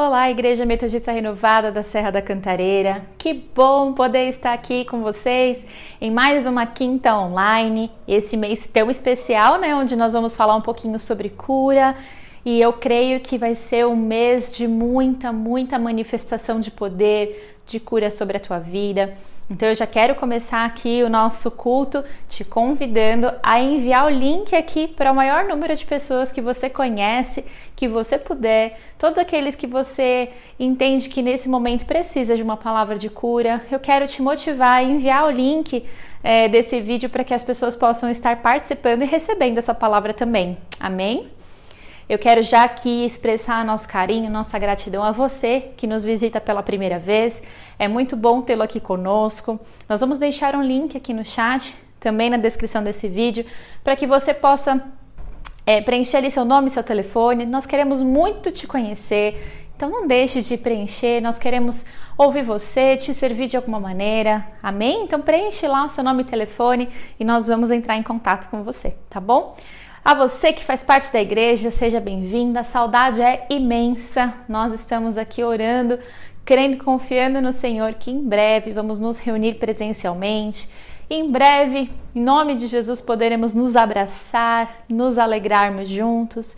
Olá, Igreja Metodista Renovada da Serra da Cantareira. Que bom poder estar aqui com vocês em mais uma quinta online. Esse mês tão especial, né, onde nós vamos falar um pouquinho sobre cura. E eu creio que vai ser um mês de muita, muita manifestação de poder, de cura sobre a tua vida. Então eu já quero começar aqui o nosso culto te convidando a enviar o link aqui para o maior número de pessoas que você conhece, que você puder, todos aqueles que você entende que nesse momento precisa de uma palavra de cura. Eu quero te motivar a enviar o link é, desse vídeo para que as pessoas possam estar participando e recebendo essa palavra também. Amém? Eu quero já aqui expressar nosso carinho, nossa gratidão a você que nos visita pela primeira vez. É muito bom tê-lo aqui conosco. Nós vamos deixar um link aqui no chat, também na descrição desse vídeo, para que você possa é, preencher ali seu nome, seu telefone. Nós queremos muito te conhecer. Então não deixe de preencher, nós queremos ouvir você, te servir de alguma maneira. Amém? Então preenche lá o seu nome e telefone e nós vamos entrar em contato com você, tá bom? A você que faz parte da igreja, seja bem-vinda. A saudade é imensa. Nós estamos aqui orando, crendo e confiando no Senhor que em breve vamos nos reunir presencialmente. Em breve, em nome de Jesus, poderemos nos abraçar, nos alegrarmos juntos.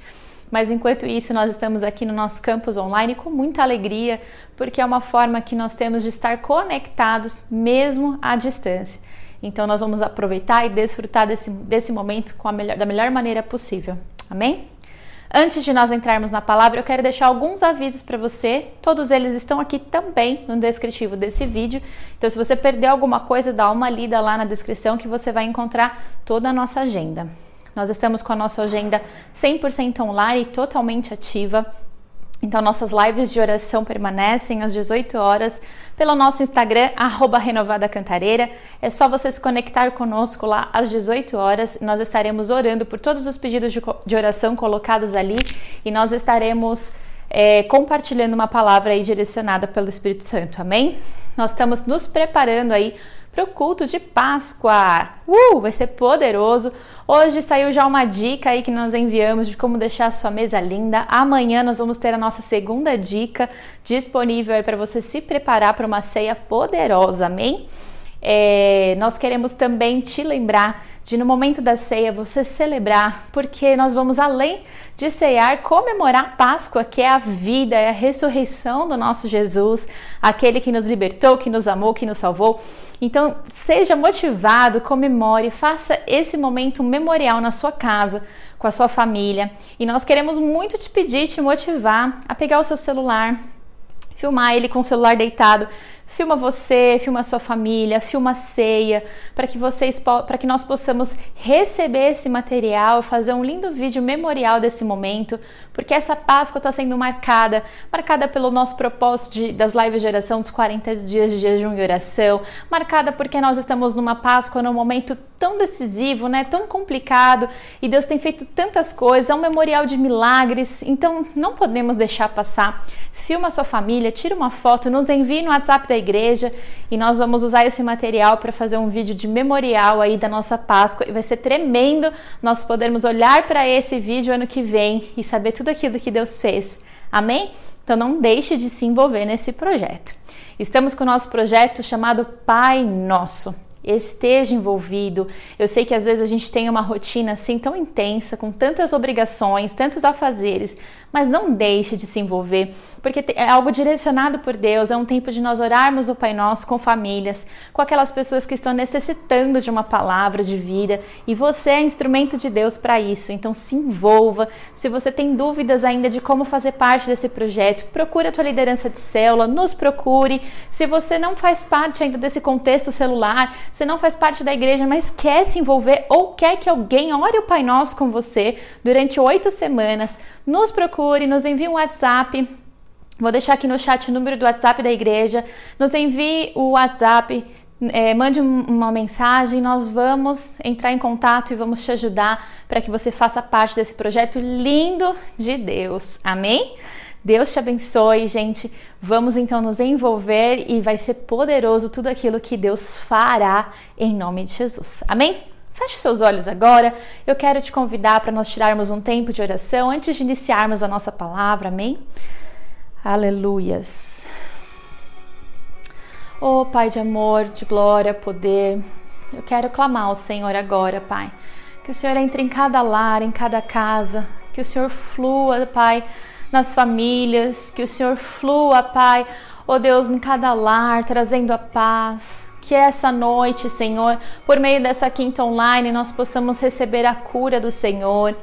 Mas enquanto isso, nós estamos aqui no nosso campus online com muita alegria, porque é uma forma que nós temos de estar conectados mesmo à distância. Então nós vamos aproveitar e desfrutar desse, desse momento melhor, da melhor maneira possível. Amém? Antes de nós entrarmos na palavra, eu quero deixar alguns avisos para você. Todos eles estão aqui também no descritivo desse vídeo. Então, se você perdeu alguma coisa, dá uma lida lá na descrição que você vai encontrar toda a nossa agenda. Nós estamos com a nossa agenda 100% online e totalmente ativa. Então, nossas lives de oração permanecem às 18 horas pelo nosso Instagram, arroba Renovada Cantareira. É só você se conectar conosco lá às 18 horas. Nós estaremos orando por todos os pedidos de, de oração colocados ali e nós estaremos é, compartilhando uma palavra aí direcionada pelo Espírito Santo. Amém? Nós estamos nos preparando aí para o culto de Páscoa. Uh, vai ser poderoso. Hoje saiu já uma dica aí que nós enviamos de como deixar a sua mesa linda. Amanhã nós vamos ter a nossa segunda dica disponível aí para você se preparar para uma ceia poderosa. Amém? É, nós queremos também te lembrar de no momento da ceia você celebrar, porque nós vamos além de ceiar, comemorar a Páscoa, que é a vida, é a ressurreição do nosso Jesus, aquele que nos libertou, que nos amou, que nos salvou. Então, seja motivado, comemore, faça esse momento memorial na sua casa, com a sua família. E nós queremos muito te pedir, te motivar a pegar o seu celular, filmar ele com o celular deitado, Filma você, filma sua família, filma a ceia, para que vocês para que nós possamos receber esse material, fazer um lindo vídeo memorial desse momento, porque essa Páscoa está sendo marcada, marcada pelo nosso propósito de, das lives de oração dos 40 dias de jejum e oração, marcada porque nós estamos numa Páscoa num momento tão decisivo, né, tão complicado, e Deus tem feito tantas coisas, é um memorial de milagres, então não podemos deixar passar. Filma sua família, tira uma foto, nos envie no WhatsApp da igreja e nós vamos usar esse material para fazer um vídeo de memorial aí da nossa Páscoa e vai ser tremendo nós podermos olhar para esse vídeo ano que vem e saber tudo aquilo que Deus fez. Amém? Então não deixe de se envolver nesse projeto. Estamos com o nosso projeto chamado Pai Nosso esteja envolvido. Eu sei que às vezes a gente tem uma rotina assim tão intensa, com tantas obrigações, tantos afazeres, mas não deixe de se envolver, porque é algo direcionado por Deus, é um tempo de nós orarmos o Pai Nosso com famílias, com aquelas pessoas que estão necessitando de uma palavra de vida, e você é instrumento de Deus para isso. Então se envolva. Se você tem dúvidas ainda de como fazer parte desse projeto, procure a tua liderança de célula, nos procure. Se você não faz parte ainda desse contexto celular, você não faz parte da igreja, mas quer se envolver ou quer que alguém ore o Pai Nosso com você durante oito semanas, nos procure, nos envie um WhatsApp. Vou deixar aqui no chat o número do WhatsApp da igreja. Nos envie o WhatsApp, é, mande uma mensagem, nós vamos entrar em contato e vamos te ajudar para que você faça parte desse projeto lindo de Deus. Amém? Deus te abençoe, gente. Vamos então nos envolver e vai ser poderoso tudo aquilo que Deus fará em nome de Jesus. Amém? Feche seus olhos agora. Eu quero te convidar para nós tirarmos um tempo de oração antes de iniciarmos a nossa palavra. Amém? Aleluias. Oh, Pai de amor, de glória, poder, eu quero clamar ao Senhor agora, Pai. Que o Senhor entre em cada lar, em cada casa, que o Senhor flua, Pai, nas famílias, que o Senhor flua, Pai, oh Deus, em cada lar, trazendo a paz. Que essa noite, Senhor, por meio dessa quinta online, nós possamos receber a cura do Senhor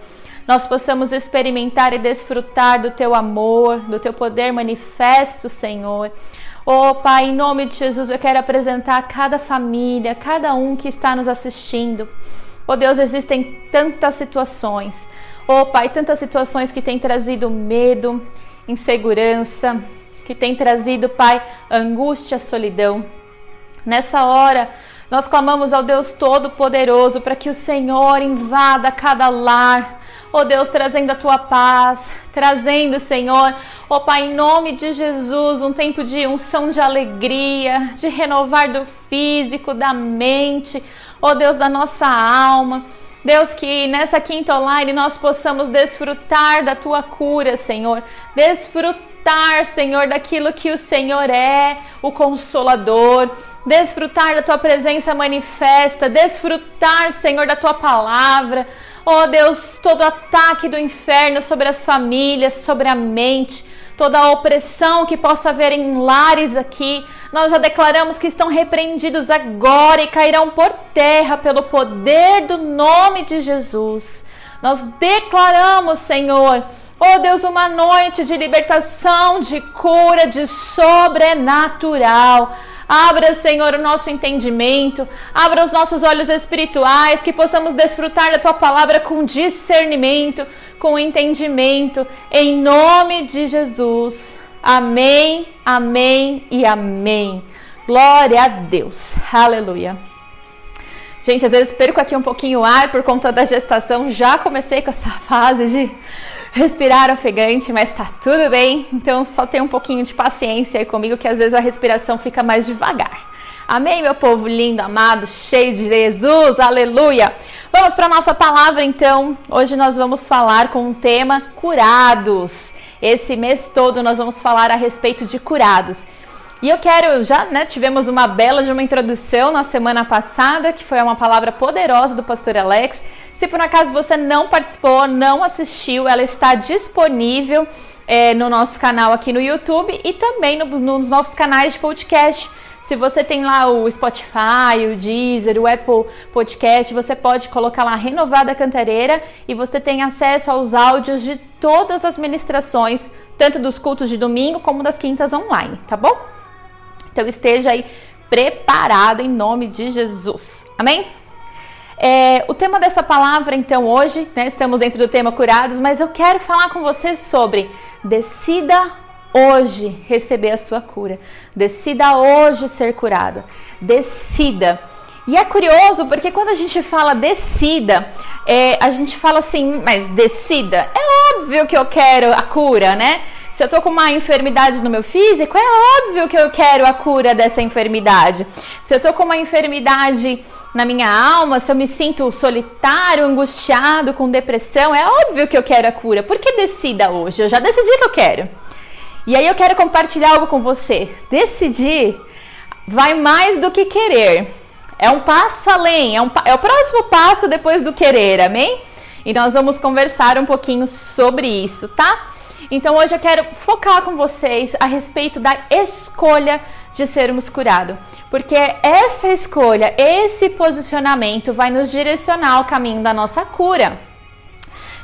nós possamos experimentar e desfrutar do teu amor, do teu poder manifesto, Senhor. Oh, Pai, em nome de Jesus, eu quero apresentar cada família, cada um que está nos assistindo. Oh, Deus, existem tantas situações. Oh, Pai, tantas situações que têm trazido medo, insegurança, que têm trazido, Pai, angústia, solidão. Nessa hora, nós clamamos ao Deus Todo-Poderoso para que o Senhor invada cada lar, oh Deus, trazendo a tua paz, trazendo, Senhor, oh Pai, em nome de Jesus, um tempo de unção de alegria, de renovar do físico, da mente, oh Deus, da nossa alma. Deus, que nessa quinta online nós possamos desfrutar da tua cura, Senhor. Desfrutar, Senhor, daquilo que o Senhor é, o consolador. Desfrutar da tua presença manifesta. Desfrutar, Senhor, da tua palavra. Oh Deus, todo ataque do inferno sobre as famílias, sobre a mente, toda a opressão que possa haver em lares aqui, nós já declaramos que estão repreendidos agora e cairão por terra pelo poder do nome de Jesus. Nós declaramos, Senhor, Oh Deus, uma noite de libertação, de cura, de sobrenatural. Abra, Senhor, o nosso entendimento, abra os nossos olhos espirituais, que possamos desfrutar da tua palavra com discernimento, com entendimento, em nome de Jesus. Amém, amém e amém. Glória a Deus. Aleluia. Gente, às vezes perco aqui um pouquinho o ar por conta da gestação. Já comecei com essa fase de respirar ofegante, mas tá tudo bem. Então só tem um pouquinho de paciência aí comigo que às vezes a respiração fica mais devagar. Amém, meu povo lindo, amado, cheio de Jesus, aleluia. Vamos para nossa palavra então. Hoje nós vamos falar com o tema curados. Esse mês todo nós vamos falar a respeito de curados. E eu quero, já né, tivemos uma bela de uma introdução na semana passada, que foi uma palavra poderosa do pastor Alex. Se por acaso você não participou, não assistiu, ela está disponível é, no nosso canal aqui no YouTube e também no, nos nossos canais de podcast. Se você tem lá o Spotify, o Deezer, o Apple Podcast, você pode colocar lá Renovada Cantareira e você tem acesso aos áudios de todas as ministrações, tanto dos cultos de domingo como das quintas online, tá bom? Então esteja aí preparado em nome de Jesus. Amém? É, o tema dessa palavra, então, hoje, né, estamos dentro do tema curados, mas eu quero falar com você sobre decida hoje receber a sua cura, decida hoje ser curada, decida. E é curioso porque quando a gente fala decida, é, a gente fala assim, mas decida, é óbvio que eu quero a cura, né? Se eu tô com uma enfermidade no meu físico, é óbvio que eu quero a cura dessa enfermidade. Se eu tô com uma enfermidade na minha alma, se eu me sinto solitário, angustiado, com depressão, é óbvio que eu quero a cura. Por que decida hoje? Eu já decidi que eu quero. E aí eu quero compartilhar algo com você. Decidir vai mais do que querer. É um passo além, é, um, é o próximo passo depois do querer, amém? Então nós vamos conversar um pouquinho sobre isso, tá? Então hoje eu quero focar com vocês a respeito da escolha de sermos curados, porque essa escolha, esse posicionamento vai nos direcionar ao caminho da nossa cura.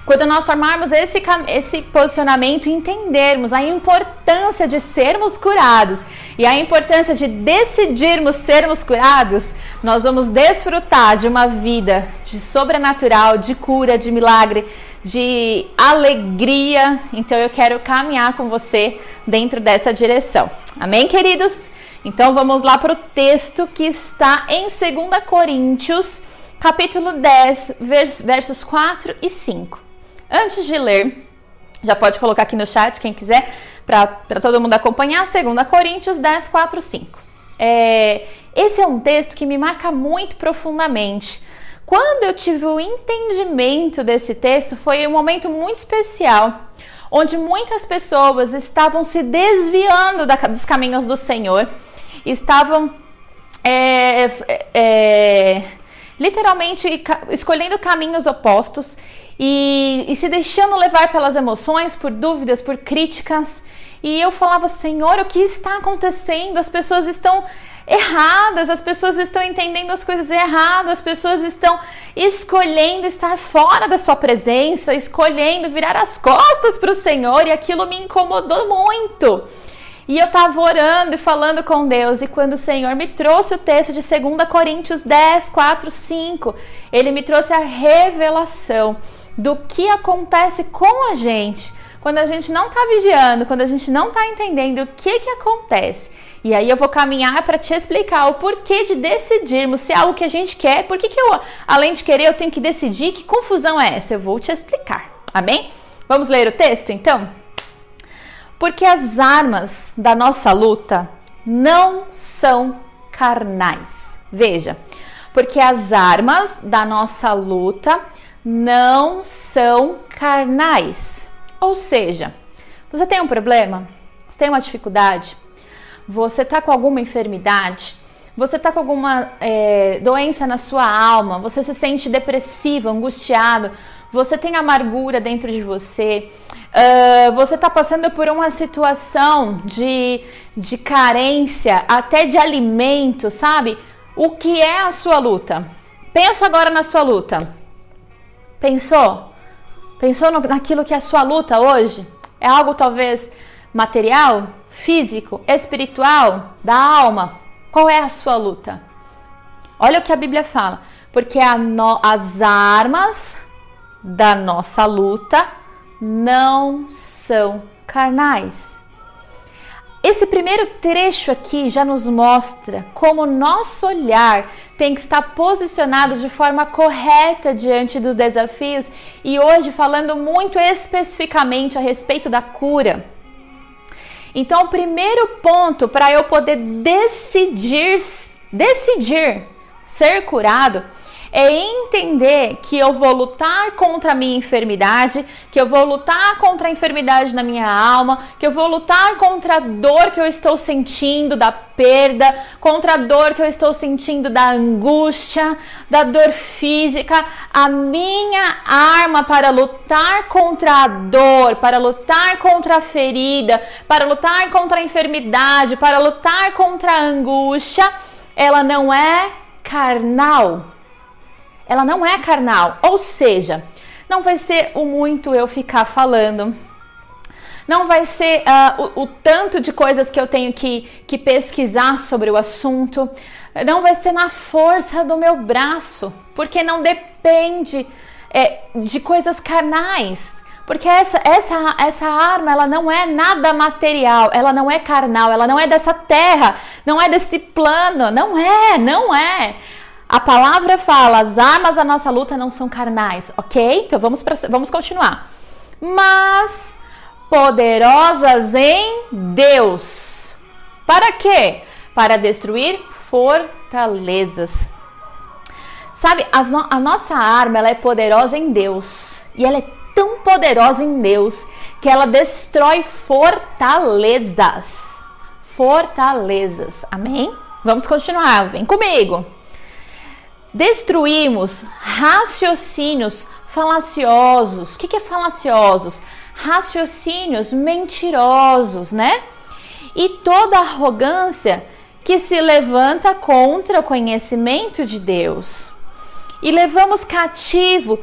Quando nós formarmos esse, esse posicionamento entendermos a importância de sermos curados e a importância de decidirmos sermos curados, nós vamos desfrutar de uma vida de sobrenatural, de cura, de milagre, de alegria. Então eu quero caminhar com você dentro dessa direção. Amém, queridos? Então vamos lá para o texto que está em 2 Coríntios, capítulo 10, versos 4 e 5. Antes de ler, já pode colocar aqui no chat quem quiser, para todo mundo acompanhar, 2 Coríntios 10, 4, 5. É, esse é um texto que me marca muito profundamente. Quando eu tive o entendimento desse texto, foi um momento muito especial, onde muitas pessoas estavam se desviando da, dos caminhos do Senhor, estavam é, é, literalmente escolhendo caminhos opostos e, e se deixando levar pelas emoções, por dúvidas, por críticas. E eu falava, Senhor, o que está acontecendo? As pessoas estão erradas, as pessoas estão entendendo as coisas errado, as pessoas estão escolhendo estar fora da sua presença, escolhendo virar as costas para o Senhor, e aquilo me incomodou muito. E eu estava orando e falando com Deus, e quando o Senhor me trouxe o texto de 2 Coríntios 10, 4, 5, ele me trouxe a revelação do que acontece com a gente quando a gente não está vigiando, quando a gente não está entendendo o que, que acontece. E aí eu vou caminhar para te explicar o porquê de decidirmos se é algo que a gente quer, por que, eu, além de querer, eu tenho que decidir, que confusão é essa? Eu vou te explicar, amém? Vamos ler o texto então? Porque as armas da nossa luta não são carnais. Veja, porque as armas da nossa luta não são carnais. Ou seja, você tem um problema? Você tem uma dificuldade? Você está com alguma enfermidade? Você está com alguma é, doença na sua alma? Você se sente depressivo, angustiado? Você tem amargura dentro de você? Uh, você está passando por uma situação de, de carência, até de alimento, sabe? O que é a sua luta? Pensa agora na sua luta. Pensou? Pensou no, naquilo que é a sua luta hoje? É algo talvez material, físico, espiritual, da alma? Qual é a sua luta? Olha o que a Bíblia fala. Porque no, as armas da nossa luta não são carnais. Esse primeiro trecho aqui já nos mostra como nosso olhar tem que estar posicionado de forma correta diante dos desafios e hoje falando muito especificamente a respeito da cura. Então, o primeiro ponto para eu poder decidir decidir ser curado é entender que eu vou lutar contra a minha enfermidade, que eu vou lutar contra a enfermidade na minha alma, que eu vou lutar contra a dor que eu estou sentindo da perda, contra a dor que eu estou sentindo da angústia, da dor física. A minha arma para lutar contra a dor, para lutar contra a ferida, para lutar contra a enfermidade, para lutar contra a angústia, ela não é carnal ela não é carnal. Ou seja, não vai ser o muito eu ficar falando. Não vai ser uh, o, o, tanto de coisas que eu tenho que, que pesquisar sobre o assunto. Não vai ser na força do meu braço, porque não depende é, de coisas carnais. Porque essa, essa, essa arma, ela não é nada material, ela não é carnal, ela não é dessa terra, não é desse plano, não é, não é. A palavra fala: as armas da nossa luta não são carnais, ok? Então vamos, pra, vamos continuar. Mas poderosas em Deus. Para quê? Para destruir fortalezas. Sabe, no, a nossa arma ela é poderosa em Deus. E ela é tão poderosa em Deus que ela destrói fortalezas. Fortalezas. Amém? Vamos continuar. Vem comigo destruímos raciocínios falaciosos. O que, é falaciosos? Raciocínios mentirosos, né? E toda arrogância que se levanta contra o conhecimento de Deus. E levamos cativo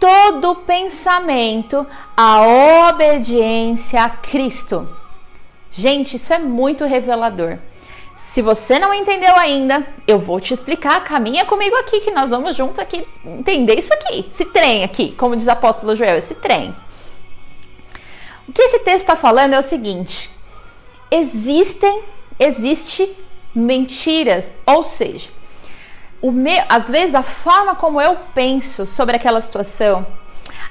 todo pensamento à obediência a Cristo. Gente, isso é muito revelador. Se você não entendeu ainda, eu vou te explicar. Caminha comigo aqui que nós vamos juntos aqui entender isso aqui, esse trem aqui, como diz o apóstolo Joel, esse trem. O que esse texto está falando é o seguinte: existem, existe mentiras, ou seja, às vezes a forma como eu penso sobre aquela situação,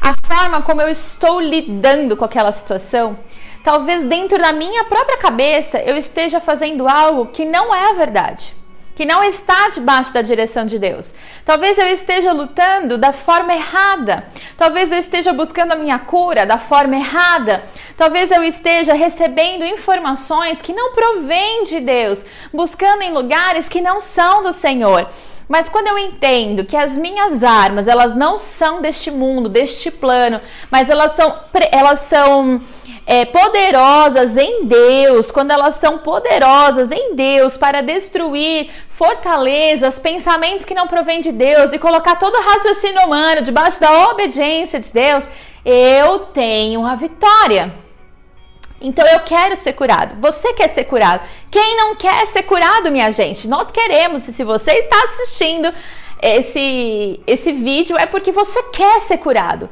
a forma como eu estou lidando com aquela situação, talvez dentro da minha própria cabeça eu esteja fazendo algo que não é a verdade. que não está debaixo da direção de Deus. Talvez eu esteja lutando da forma errada. Talvez eu esteja buscando a minha cura da forma errada. Talvez eu esteja recebendo informações que não provêm de Deus, buscando em lugares que não são do Senhor. Mas quando eu entendo que as minhas armas, elas não são deste mundo, deste plano, mas elas são elas são é, poderosas em Deus, quando elas são poderosas em Deus para destruir fortalezas, pensamentos que não provêm de Deus e colocar todo o raciocínio humano debaixo da obediência de Deus, eu tenho a vitória. Então eu quero ser curado. Você quer ser curado? Quem não quer ser curado, minha gente? Nós queremos. E se você está assistindo esse esse vídeo é porque você quer ser curado.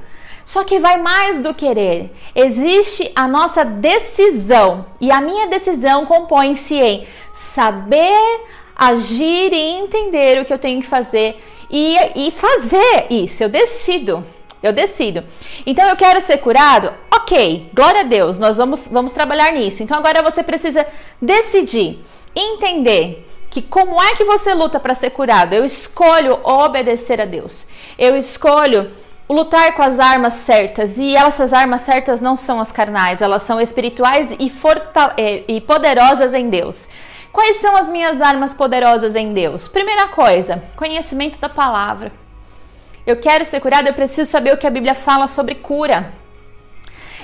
Só que vai mais do querer. Existe a nossa decisão. E a minha decisão compõe-se em saber agir e entender o que eu tenho que fazer e, e fazer isso. Eu decido. Eu decido. Então eu quero ser curado? Ok, glória a Deus, nós vamos, vamos trabalhar nisso. Então agora você precisa decidir, entender que como é que você luta para ser curado? Eu escolho obedecer a Deus. Eu escolho lutar com as armas certas. E essas armas certas não são as carnais, elas são espirituais e, e poderosas em Deus. Quais são as minhas armas poderosas em Deus? Primeira coisa, conhecimento da palavra. Eu quero ser curado, eu preciso saber o que a Bíblia fala sobre cura.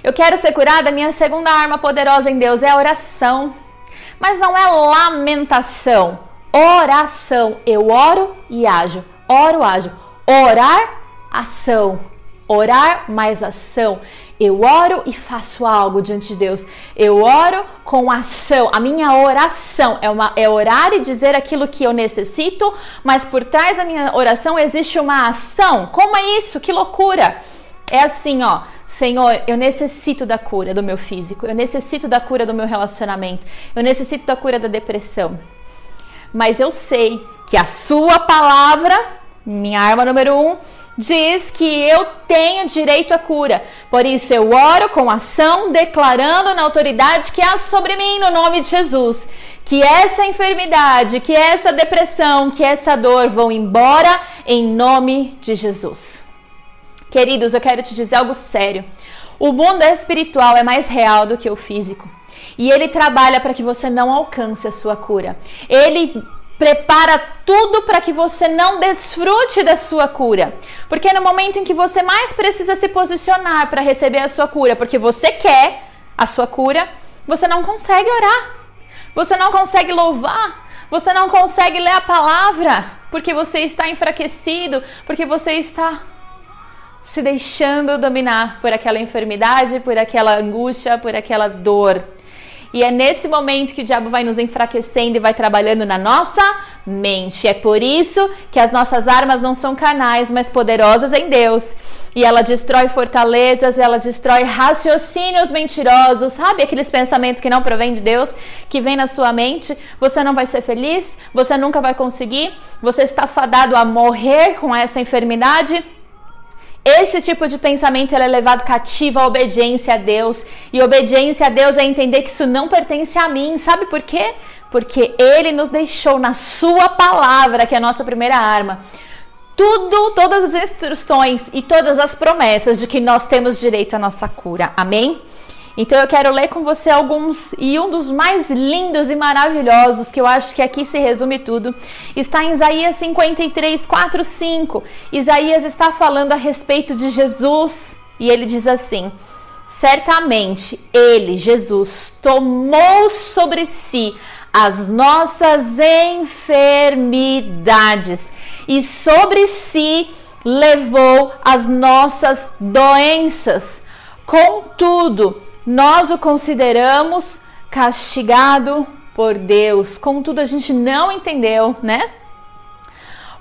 Eu quero ser curada, minha segunda arma poderosa em Deus é a oração. Mas não é lamentação, oração. Eu oro e ajo. Oro, ajo. Orar ação. Orar mais ação. Eu oro e faço algo diante de Deus. Eu oro com ação. A minha oração é, uma, é orar e dizer aquilo que eu necessito, mas por trás da minha oração existe uma ação. Como é isso? Que loucura! É assim, ó. Senhor, eu necessito da cura do meu físico, eu necessito da cura do meu relacionamento, eu necessito da cura da depressão. Mas eu sei que a Sua palavra, minha arma número um, diz que eu tenho direito à cura. Por isso eu oro com ação, declarando na autoridade que há sobre mim no nome de Jesus. Que essa enfermidade, que essa depressão, que essa dor vão embora em nome de Jesus. Queridos, eu quero te dizer algo sério. O mundo espiritual é mais real do que o físico. E ele trabalha para que você não alcance a sua cura. Ele prepara tudo para que você não desfrute da sua cura. Porque no momento em que você mais precisa se posicionar para receber a sua cura, porque você quer a sua cura, você não consegue orar. Você não consegue louvar. Você não consegue ler a palavra, porque você está enfraquecido, porque você está se deixando dominar por aquela enfermidade, por aquela angústia, por aquela dor. E é nesse momento que o diabo vai nos enfraquecendo e vai trabalhando na nossa mente. É por isso que as nossas armas não são carnais, mas poderosas em Deus. E ela destrói fortalezas, ela destrói raciocínios mentirosos, sabe? Aqueles pensamentos que não provêm de Deus, que vem na sua mente. Você não vai ser feliz, você nunca vai conseguir, você está fadado a morrer com essa enfermidade. Esse tipo de pensamento é levado cativo à obediência a Deus. E obediência a Deus é entender que isso não pertence a mim. Sabe por quê? Porque Ele nos deixou na Sua palavra, que é a nossa primeira arma. Tudo, todas as instruções e todas as promessas de que nós temos direito à nossa cura. Amém? Então eu quero ler com você alguns e um dos mais lindos e maravilhosos, que eu acho que aqui se resume tudo, está em Isaías 53, 4, 5. Isaías está falando a respeito de Jesus e ele diz assim: Certamente ele, Jesus, tomou sobre si as nossas enfermidades e sobre si levou as nossas doenças. Contudo, nós o consideramos castigado por Deus. Contudo, a gente não entendeu, né?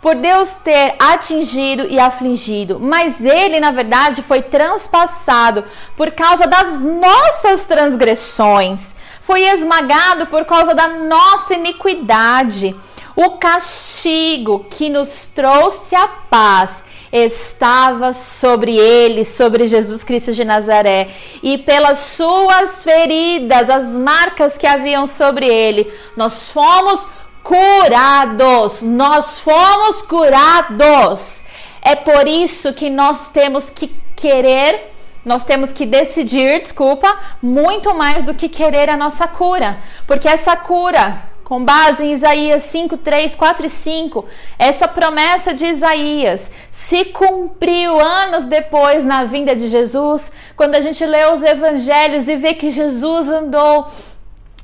Por Deus ter atingido e afligido, mas ele, na verdade, foi transpassado por causa das nossas transgressões, foi esmagado por causa da nossa iniquidade. O castigo que nos trouxe a paz estava sobre ele, sobre Jesus Cristo de Nazaré, e pelas suas feridas, as marcas que haviam sobre ele, nós fomos curados. Nós fomos curados. É por isso que nós temos que querer nós temos que decidir, desculpa, muito mais do que querer a nossa cura. Porque essa cura, com base em Isaías 5, 3, 4 e 5, essa promessa de Isaías se cumpriu anos depois na vinda de Jesus, quando a gente lê os evangelhos e vê que Jesus andou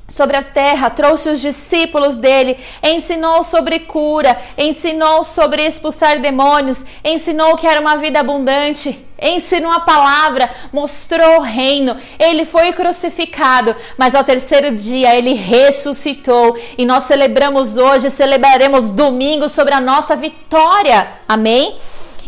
sobre a terra, trouxe os discípulos dele, ensinou sobre cura, ensinou sobre expulsar demônios, ensinou que era uma vida abundante, ensinou a palavra, mostrou o reino. Ele foi crucificado, mas ao terceiro dia ele ressuscitou e nós celebramos hoje, celebraremos domingo sobre a nossa vitória. Amém?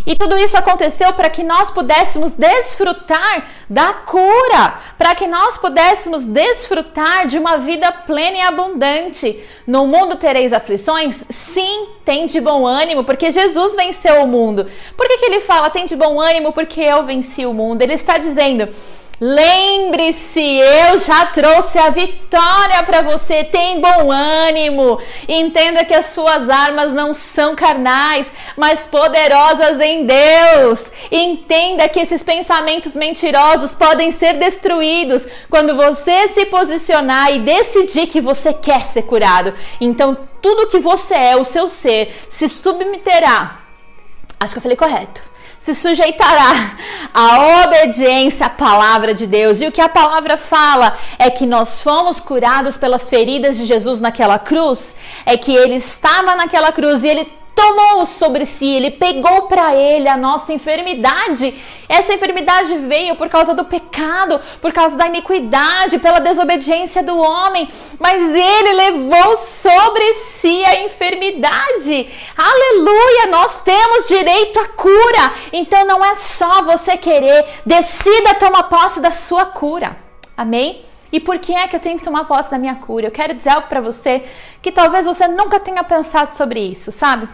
E tudo isso aconteceu para que nós pudéssemos desfrutar da cura, para que nós pudéssemos desfrutar de uma vida plena e abundante. No mundo tereis aflições? Sim, tem de bom ânimo, porque Jesus venceu o mundo. Por que, que ele fala tem de bom ânimo? Porque eu venci o mundo. Ele está dizendo Lembre-se, eu já trouxe a vitória para você. Tem bom ânimo. Entenda que as suas armas não são carnais, mas poderosas em Deus. Entenda que esses pensamentos mentirosos podem ser destruídos quando você se posicionar e decidir que você quer ser curado. Então, tudo que você é, o seu ser, se submeterá. Acho que eu falei correto se sujeitará à obediência à palavra de Deus. E o que a palavra fala é que nós fomos curados pelas feridas de Jesus naquela cruz, é que ele estava naquela cruz e ele tomou sobre si, ele pegou para ele a nossa enfermidade. Essa enfermidade veio por causa do pecado, por causa da iniquidade, pela desobediência do homem, mas ele levou sobre si a enfermidade. Aleluia! Nós temos direito à cura. Então não é só você querer, decida tomar posse da sua cura. Amém? E por que é que eu tenho que tomar posse da minha cura? Eu quero dizer algo para você que talvez você nunca tenha pensado sobre isso, sabe?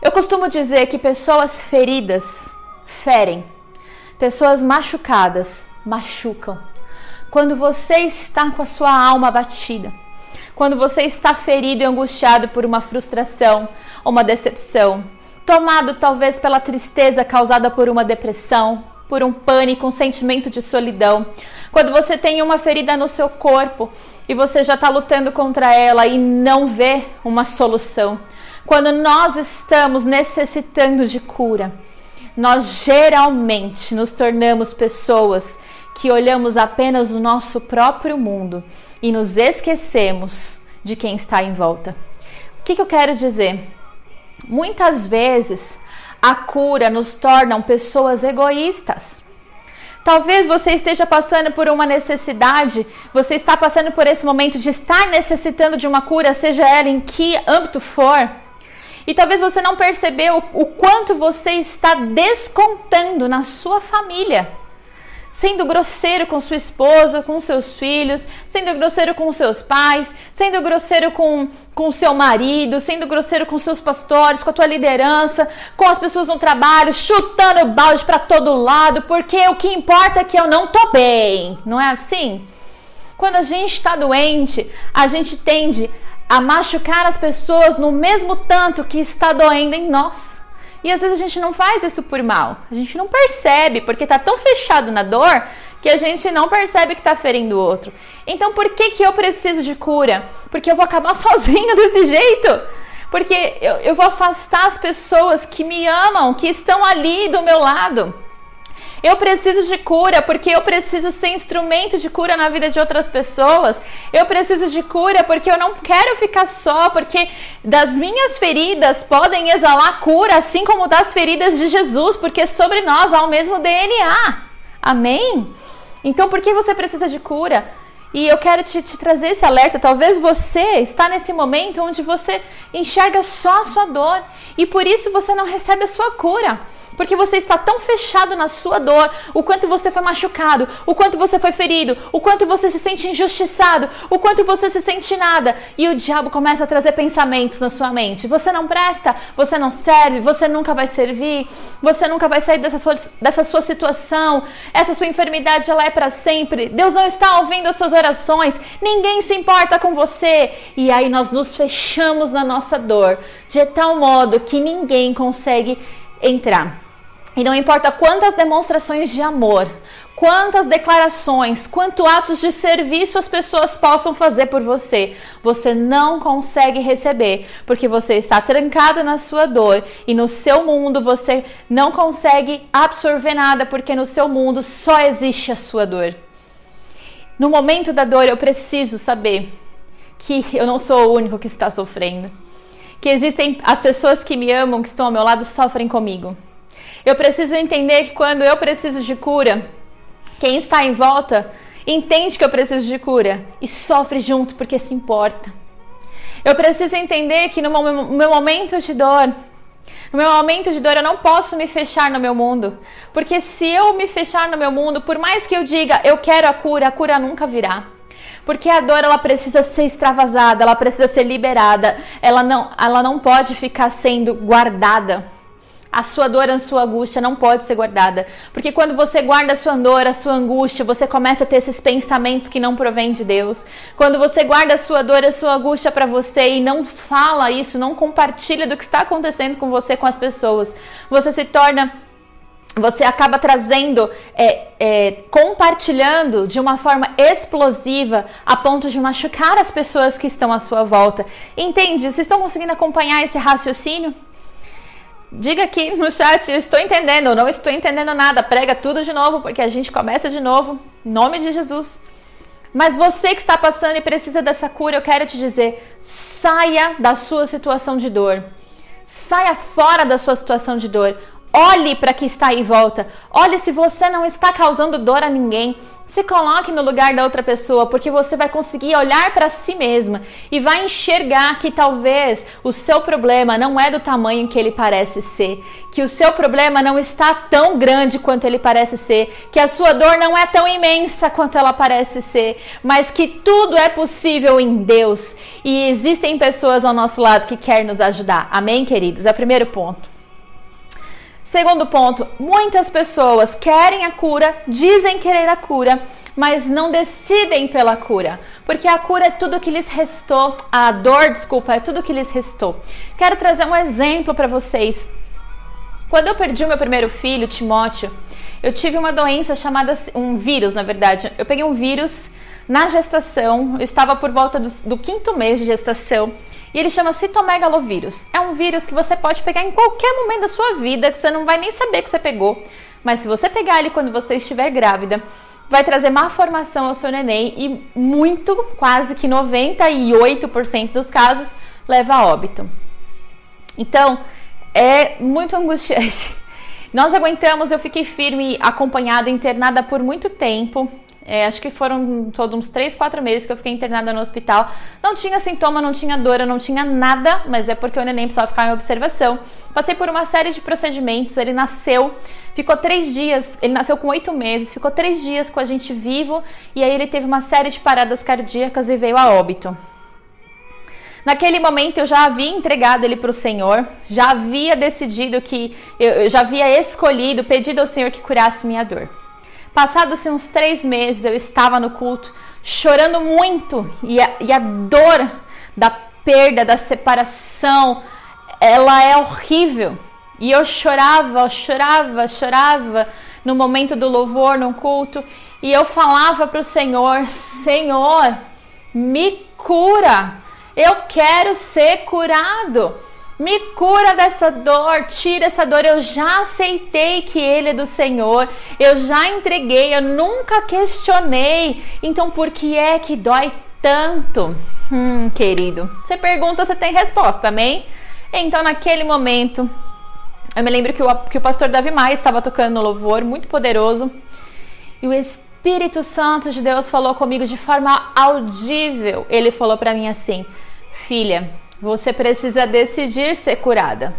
Eu costumo dizer que pessoas feridas ferem, pessoas machucadas machucam. Quando você está com a sua alma batida, quando você está ferido e angustiado por uma frustração ou uma decepção, tomado talvez pela tristeza causada por uma depressão, por um pânico, um sentimento de solidão, quando você tem uma ferida no seu corpo e você já está lutando contra ela e não vê uma solução quando nós estamos necessitando de cura, nós geralmente nos tornamos pessoas que olhamos apenas o nosso próprio mundo e nos esquecemos de quem está em volta. O que, que eu quero dizer? Muitas vezes a cura nos torna pessoas egoístas. Talvez você esteja passando por uma necessidade, você está passando por esse momento de estar necessitando de uma cura, seja ela em que âmbito for. E talvez você não percebeu o quanto você está descontando na sua família. Sendo grosseiro com sua esposa, com seus filhos, sendo grosseiro com seus pais, sendo grosseiro com com seu marido, sendo grosseiro com seus pastores, com a tua liderança, com as pessoas no trabalho, chutando balde para todo lado, porque o que importa é que eu não tô bem, não é assim? Quando a gente está doente, a gente tende a machucar as pessoas no mesmo tanto que está doendo em nós. E às vezes a gente não faz isso por mal, a gente não percebe, porque está tão fechado na dor que a gente não percebe que está ferindo o outro. Então por que, que eu preciso de cura? Porque eu vou acabar sozinho desse jeito. Porque eu, eu vou afastar as pessoas que me amam, que estão ali do meu lado. Eu preciso de cura porque eu preciso ser instrumento de cura na vida de outras pessoas. Eu preciso de cura porque eu não quero ficar só, porque das minhas feridas podem exalar cura, assim como das feridas de Jesus, porque sobre nós há o mesmo DNA. Amém? Então, por que você precisa de cura? E eu quero te, te, trazer esse alerta. Talvez você está nesse momento onde você enxerga só a sua dor e por isso você não recebe a sua cura. Porque você está tão fechado na sua dor, o quanto você foi machucado, o quanto você foi ferido, o quanto você se sente injustiçado, o quanto você se sente nada. E o diabo começa a trazer pensamentos na sua mente. Você não presta, você não serve, você nunca vai servir, você nunca vai sair dessa sua, dessa sua situação. Essa sua enfermidade ela é para sempre. Deus não está ouvindo as suas orações. Ninguém se importa com você. E aí nós nos fechamos na nossa dor de tal modo que ninguém consegue entrar. E não importa quantas demonstrações de amor, quantas declarações, quantos atos de serviço as pessoas possam fazer por você, você não consegue receber, porque você está trancado na sua dor e no seu mundo você não consegue absorver nada, porque no seu mundo só existe a sua dor. No momento da dor, eu preciso saber que eu não sou o único que está sofrendo. Que existem as pessoas que me amam, que estão ao meu lado, sofrem comigo eu preciso entender que quando eu preciso de cura, quem está em volta entende que eu preciso de cura e sofre junto porque se importa. Eu preciso entender que no meu momento de dor, no meu momento de dor, eu não posso me fechar no meu mundo. Porque se eu me fechar no meu mundo, por mais que eu diga eu quero a cura, a cura nunca virá. Porque a dor ela precisa ser extravasada, ela precisa ser liberada, ela não, ela não pode ficar sendo guardada. A sua dor, a sua angústia não pode ser guardada. Porque quando você guarda a sua dor, a sua angústia, você começa a ter esses pensamentos que não provêm de Deus. Quando você guarda a sua dor, a sua angústia para você e não fala isso, não compartilha do que está acontecendo com você, com as pessoas, você se torna você acaba trazendo, é, é, compartilhando de uma forma explosiva a ponto de machucar as pessoas que estão à sua volta. Entende? Vocês estão conseguindo acompanhar esse raciocínio? Diga aqui no chat, estou entendendo não estou entendendo nada. Prega tudo de novo, porque a gente começa de novo. Em nome de Jesus. Mas você que está passando e precisa dessa cura, eu quero te dizer: saia da sua situação de dor. Saia fora da sua situação de dor. Olhe para quem está aí em volta. Olhe se você não está causando dor a ninguém. Se coloque no lugar da outra pessoa, porque você vai conseguir olhar para si mesma e vai enxergar que talvez o seu problema não é do tamanho que ele parece ser, que o seu problema não está tão grande quanto ele parece ser, que a sua dor não é tão imensa quanto ela parece ser, mas que tudo é possível em Deus e existem pessoas ao nosso lado que querem nos ajudar. Amém, queridos? É o primeiro ponto. Segundo ponto, muitas pessoas querem a cura, dizem querer a cura, mas não decidem pela cura, porque a cura é tudo que lhes restou, a dor, desculpa, é tudo que lhes restou. Quero trazer um exemplo para vocês. Quando eu perdi o meu primeiro filho, Timóteo, eu tive uma doença chamada um vírus, na verdade. Eu peguei um vírus na gestação, eu estava por volta do, do quinto mês de gestação e ele chama citomegalovírus. É um vírus que você pode pegar em qualquer momento da sua vida, que você não vai nem saber que você pegou. Mas se você pegar ele quando você estiver grávida, vai trazer má formação ao seu neném e muito, quase que 98% dos casos, leva a óbito. Então, é muito angustiante. Nós aguentamos, eu fiquei firme, acompanhada, internada por muito tempo. É, acho que foram todos uns 3, 4 meses que eu fiquei internada no hospital. Não tinha sintoma, não tinha dor, não tinha nada, mas é porque o neném precisava ficar em observação. Passei por uma série de procedimentos, ele nasceu, ficou três dias, ele nasceu com oito meses, ficou três dias com a gente vivo e aí ele teve uma série de paradas cardíacas e veio a óbito. Naquele momento eu já havia entregado ele para o Senhor, já havia decidido que, eu já havia escolhido, pedido ao Senhor que curasse minha dor. Passados uns três meses, eu estava no culto chorando muito e a, e a dor da perda, da separação, ela é horrível. E eu chorava, chorava, chorava no momento do louvor, no culto, e eu falava para o Senhor: Senhor, me cura, eu quero ser curado. Me cura dessa dor, tira essa dor. Eu já aceitei que Ele é do Senhor, eu já entreguei, eu nunca questionei. Então, por que é que dói tanto? Hum, querido, você pergunta, você tem resposta, amém? Então, naquele momento, eu me lembro que o, que o pastor Davi Maia estava tocando no louvor, muito poderoso, e o Espírito Santo de Deus falou comigo de forma audível. Ele falou para mim assim: Filha, você precisa decidir ser curada.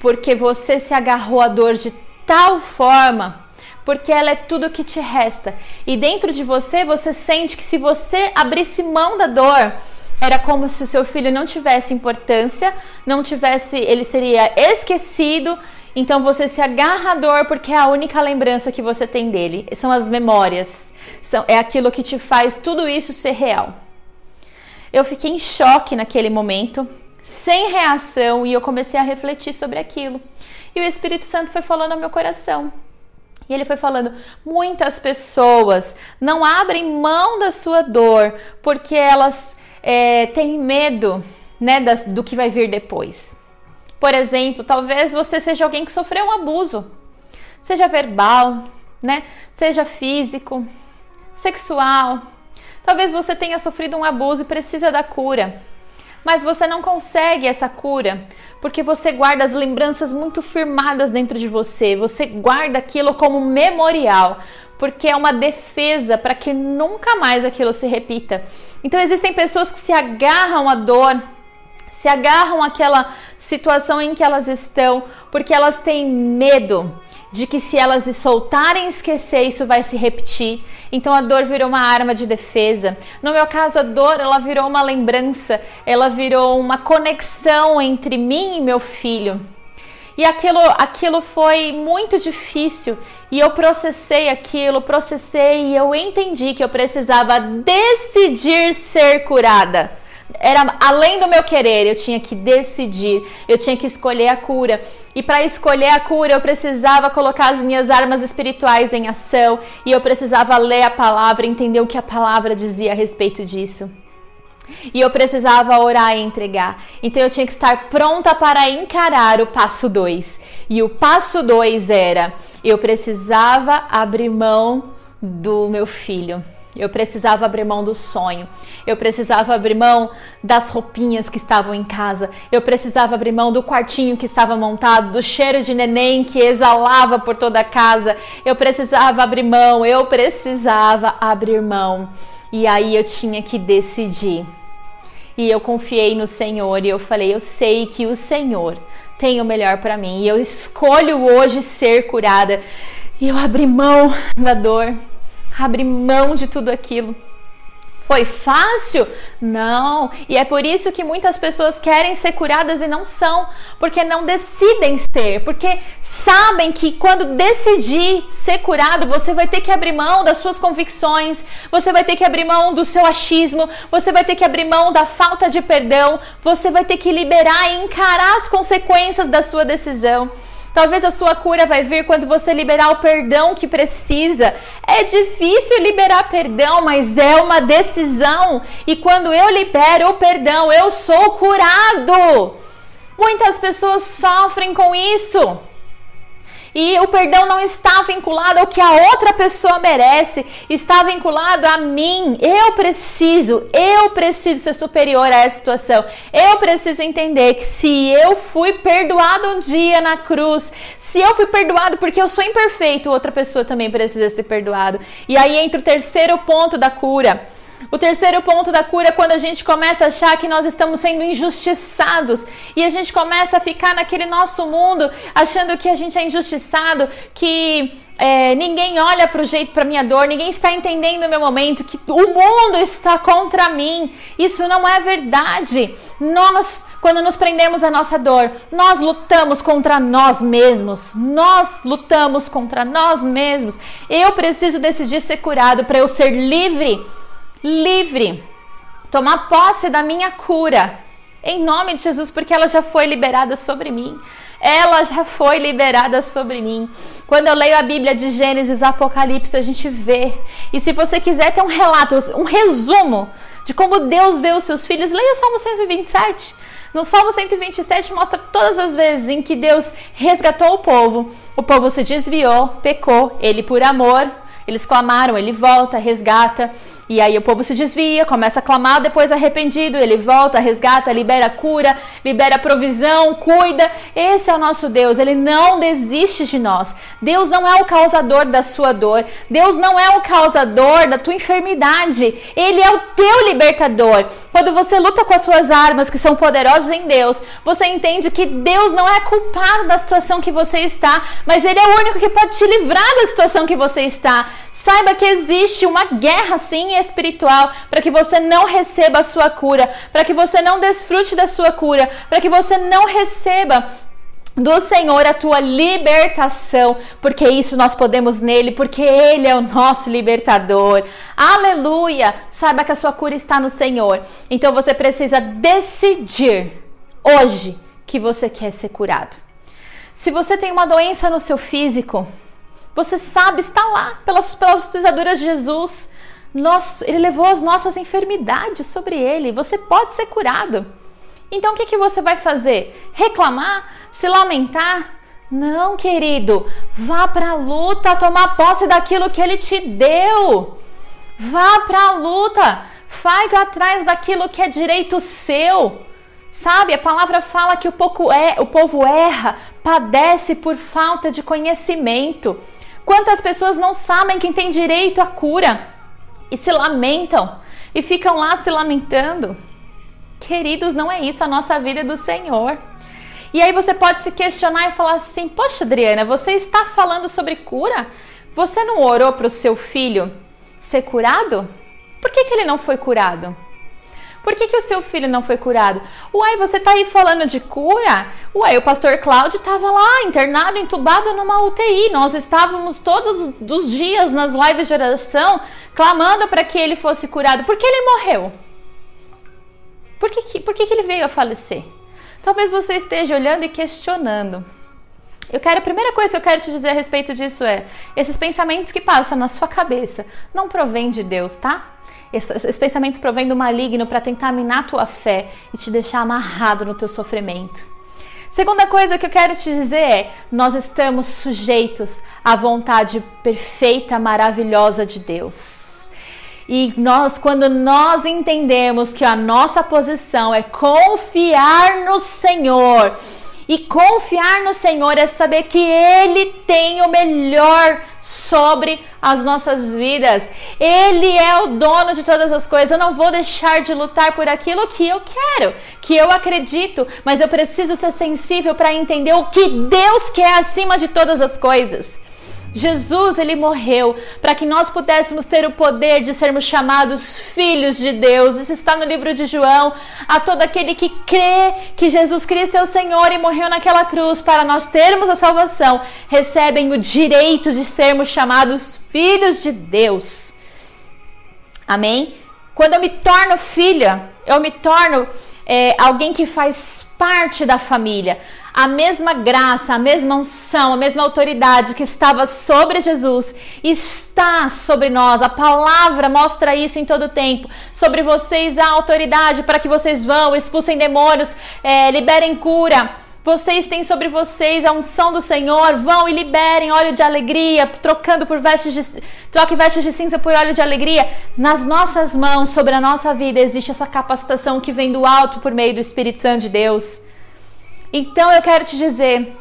porque você se agarrou à dor de tal forma, porque ela é tudo que te resta. E dentro de você, você sente que se você abrisse mão da dor, era como se o seu filho não tivesse importância, não tivesse, ele seria esquecido. Então você se agarra à dor porque é a única lembrança que você tem dele. São as memórias. São, é aquilo que te faz tudo isso ser real. Eu fiquei em choque naquele momento, sem reação, e eu comecei a refletir sobre aquilo. E o Espírito Santo foi falando ao meu coração. E ele foi falando: muitas pessoas não abrem mão da sua dor porque elas é, têm medo né, das, do que vai vir depois. Por exemplo, talvez você seja alguém que sofreu um abuso, seja verbal, né, seja físico, sexual, Talvez você tenha sofrido um abuso e precisa da cura, mas você não consegue essa cura porque você guarda as lembranças muito firmadas dentro de você, você guarda aquilo como memorial, porque é uma defesa para que nunca mais aquilo se repita. Então existem pessoas que se agarram à dor, se agarram àquela situação em que elas estão, porque elas têm medo de que se elas se soltarem e esquecer, isso vai se repetir. Então a dor virou uma arma de defesa. No meu caso, a dor ela virou uma lembrança, ela virou uma conexão entre mim e meu filho. E aquilo, aquilo foi muito difícil. E eu processei aquilo, processei e eu entendi que eu precisava decidir ser curada era além do meu querer, eu tinha que decidir, eu tinha que escolher a cura. E para escolher a cura, eu precisava colocar as minhas armas espirituais em ação e eu precisava ler a palavra, entender o que a palavra dizia a respeito disso. E eu precisava orar e entregar. Então eu tinha que estar pronta para encarar o passo 2. E o passo 2 era: eu precisava abrir mão do meu filho. Eu precisava abrir mão do sonho. Eu precisava abrir mão das roupinhas que estavam em casa. Eu precisava abrir mão do quartinho que estava montado, do cheiro de neném que exalava por toda a casa. Eu precisava abrir mão. Eu precisava abrir mão. E aí eu tinha que decidir. E eu confiei no Senhor e eu falei: eu sei que o Senhor tem o melhor para mim e eu escolho hoje ser curada. E eu abri mão da dor abrir mão de tudo aquilo. Foi fácil? Não. E é por isso que muitas pessoas querem ser curadas e não são, porque não decidem ser, porque sabem que quando decidir ser curado, você vai ter que abrir mão das suas convicções, você vai ter que abrir mão do seu achismo, você vai ter que abrir mão da falta de perdão, você vai ter que liberar e encarar as consequências da sua decisão. Talvez a sua cura vai vir quando você liberar o perdão que precisa. É difícil liberar perdão, mas é uma decisão. E quando eu libero o perdão, eu sou curado. Muitas pessoas sofrem com isso. E o perdão não está vinculado ao que a outra pessoa merece, está vinculado a mim. Eu preciso, eu preciso ser superior a essa situação. Eu preciso entender que se eu fui perdoado um dia na cruz, se eu fui perdoado porque eu sou imperfeito, outra pessoa também precisa ser perdoado. E aí entra o terceiro ponto da cura o terceiro ponto da cura é quando a gente começa a achar que nós estamos sendo injustiçados e a gente começa a ficar naquele nosso mundo achando que a gente é injustiçado, que é, ninguém olha para o jeito, para minha dor, ninguém está entendendo o meu momento, que o mundo está contra mim. Isso não é verdade. Nós, quando nos prendemos à nossa dor, nós lutamos contra nós mesmos. Nós lutamos contra nós mesmos. Eu preciso decidir ser curado para eu ser livre livre, tomar posse da minha cura, em nome de Jesus, porque ela já foi liberada sobre mim. Ela já foi liberada sobre mim. Quando eu leio a Bíblia de Gênesis, Apocalipse, a gente vê. E se você quiser ter um relato, um resumo de como Deus vê os seus filhos, leia o Salmo 127. No Salmo 127 mostra todas as vezes em que Deus resgatou o povo. O povo se desviou, pecou, ele por amor, eles clamaram, ele volta, resgata. E aí o povo se desvia, começa a clamar, depois arrependido, ele volta, resgata, libera cura, libera provisão, cuida. Esse é o nosso Deus, ele não desiste de nós. Deus não é o causador da sua dor, Deus não é o causador da tua enfermidade, ele é o teu libertador. Quando você luta com as suas armas que são poderosas em Deus, você entende que Deus não é culpado da situação que você está, mas Ele é o único que pode te livrar da situação que você está. Saiba que existe uma guerra sim espiritual para que você não receba a sua cura, para que você não desfrute da sua cura, para que você não receba do Senhor a tua libertação, porque isso nós podemos nele, porque ele é o nosso libertador. Aleluia! Saiba que a sua cura está no Senhor. Então você precisa decidir hoje que você quer ser curado. Se você tem uma doença no seu físico, você sabe, está lá pelas, pelas pisaduras de Jesus. Nosso, ele levou as nossas enfermidades sobre ele. Você pode ser curado. Então o que, que você vai fazer? Reclamar? Se lamentar? Não, querido. Vá para a luta, tomar posse daquilo que ele te deu. Vá para a luta. Vai atrás daquilo que é direito seu. Sabe, a palavra fala que o, pouco é, o povo erra, padece por falta de conhecimento. Quantas pessoas não sabem quem tem direito à cura e se lamentam e ficam lá se lamentando? Queridos, não é isso, a nossa vida é do Senhor. E aí você pode se questionar e falar assim: Poxa, Adriana, você está falando sobre cura? Você não orou para o seu filho ser curado? Por que, que ele não foi curado? Por que, que o seu filho não foi curado? Uai, você está aí falando de cura? Uai, o pastor Cláudio estava lá, internado, entubado numa UTI. Nós estávamos todos os dias nas lives de oração clamando para que ele fosse curado. Por que ele morreu? Por que, por que, que ele veio a falecer? Talvez você esteja olhando e questionando. Eu quero, a primeira coisa que eu quero te dizer a respeito disso é: esses pensamentos que passam na sua cabeça não provêm de Deus, tá? Esses, pensamentos provêm do maligno para tentar minar tua fé e te deixar amarrado no teu sofrimento. Segunda coisa que eu quero te dizer é: nós estamos sujeitos à vontade perfeita, maravilhosa de Deus. E nós, quando nós entendemos que a nossa posição é confiar no Senhor, e confiar no Senhor é saber que Ele tem o melhor sobre as nossas vidas. Ele é o dono de todas as coisas. Eu não vou deixar de lutar por aquilo que eu quero, que eu acredito, mas eu preciso ser sensível para entender o que Deus quer acima de todas as coisas. Jesus, ele morreu para que nós pudéssemos ter o poder de sermos chamados filhos de Deus. Isso está no livro de João. A todo aquele que crê que Jesus Cristo é o Senhor e morreu naquela cruz para nós termos a salvação, recebem o direito de sermos chamados filhos de Deus. Amém? Quando eu me torno filha, eu me torno é, alguém que faz parte da família a mesma graça, a mesma unção, a mesma autoridade que estava sobre Jesus está sobre nós. A palavra mostra isso em todo o tempo. Sobre vocês a autoridade para que vocês vão, expulsem demônios, é, liberem cura. Vocês têm sobre vocês a unção do Senhor, vão e liberem óleo de alegria, trocando por vestes de troque vestes de cinza por óleo de alegria. Nas nossas mãos, sobre a nossa vida, existe essa capacitação que vem do alto por meio do Espírito Santo de Deus. Então eu quero te dizer,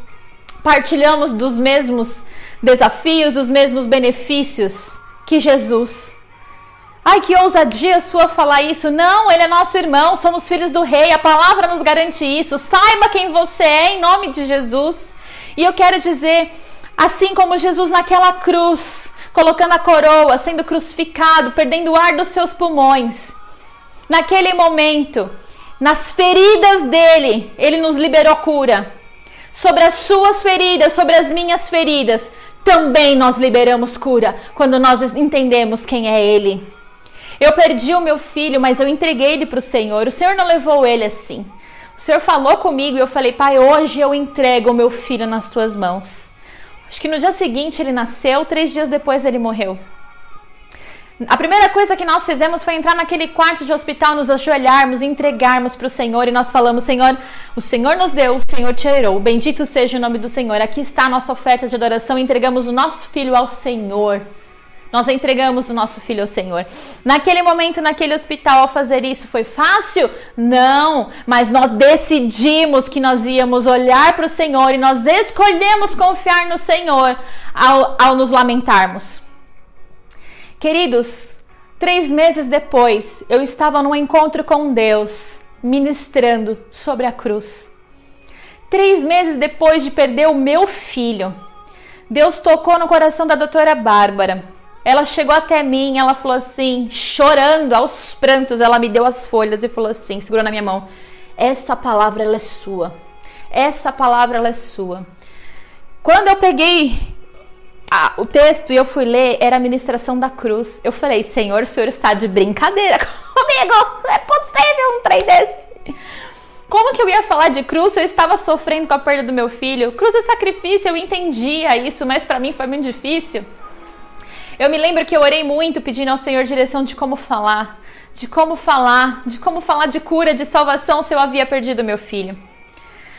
partilhamos dos mesmos desafios, dos mesmos benefícios que Jesus. Ai, que ousadia sua falar isso. Não, ele é nosso irmão, somos filhos do rei, a palavra nos garante isso. Saiba quem você é em nome de Jesus. E eu quero dizer, assim como Jesus naquela cruz, colocando a coroa, sendo crucificado, perdendo o ar dos seus pulmões. Naquele momento, nas feridas dele, ele nos liberou cura. Sobre as suas feridas, sobre as minhas feridas, também nós liberamos cura quando nós entendemos quem é ele. Eu perdi o meu filho, mas eu entreguei ele para o Senhor. O Senhor não levou ele assim. O Senhor falou comigo e eu falei, Pai, hoje eu entrego o meu filho nas tuas mãos. Acho que no dia seguinte ele nasceu, três dias depois ele morreu. A primeira coisa que nós fizemos foi entrar naquele quarto de hospital, nos ajoelharmos, entregarmos para o Senhor e nós falamos: Senhor, o Senhor nos deu, o Senhor tirou. Bendito seja o nome do Senhor. Aqui está a nossa oferta de adoração. Entregamos o nosso filho ao Senhor. Nós entregamos o nosso filho ao Senhor. Naquele momento, naquele hospital, ao fazer isso, foi fácil? Não, mas nós decidimos que nós íamos olhar para o Senhor e nós escolhemos confiar no Senhor ao, ao nos lamentarmos. Queridos, três meses depois, eu estava num encontro com Deus, ministrando sobre a cruz. Três meses depois de perder o meu filho, Deus tocou no coração da doutora Bárbara ela chegou até mim, ela falou assim, chorando aos prantos, ela me deu as folhas e falou assim, segurou na minha mão: "Essa palavra ela é sua. Essa palavra ela é sua." Quando eu peguei a, o texto e eu fui ler, era a ministração da cruz. Eu falei: "Senhor, o senhor está de brincadeira comigo? É possível um trem desse?" Como que eu ia falar de cruz eu estava sofrendo com a perda do meu filho? Cruz é sacrifício, eu entendia isso, mas para mim foi muito difícil. Eu me lembro que eu orei muito pedindo ao Senhor direção de como falar, de como falar, de como falar de cura, de salvação se eu havia perdido meu filho.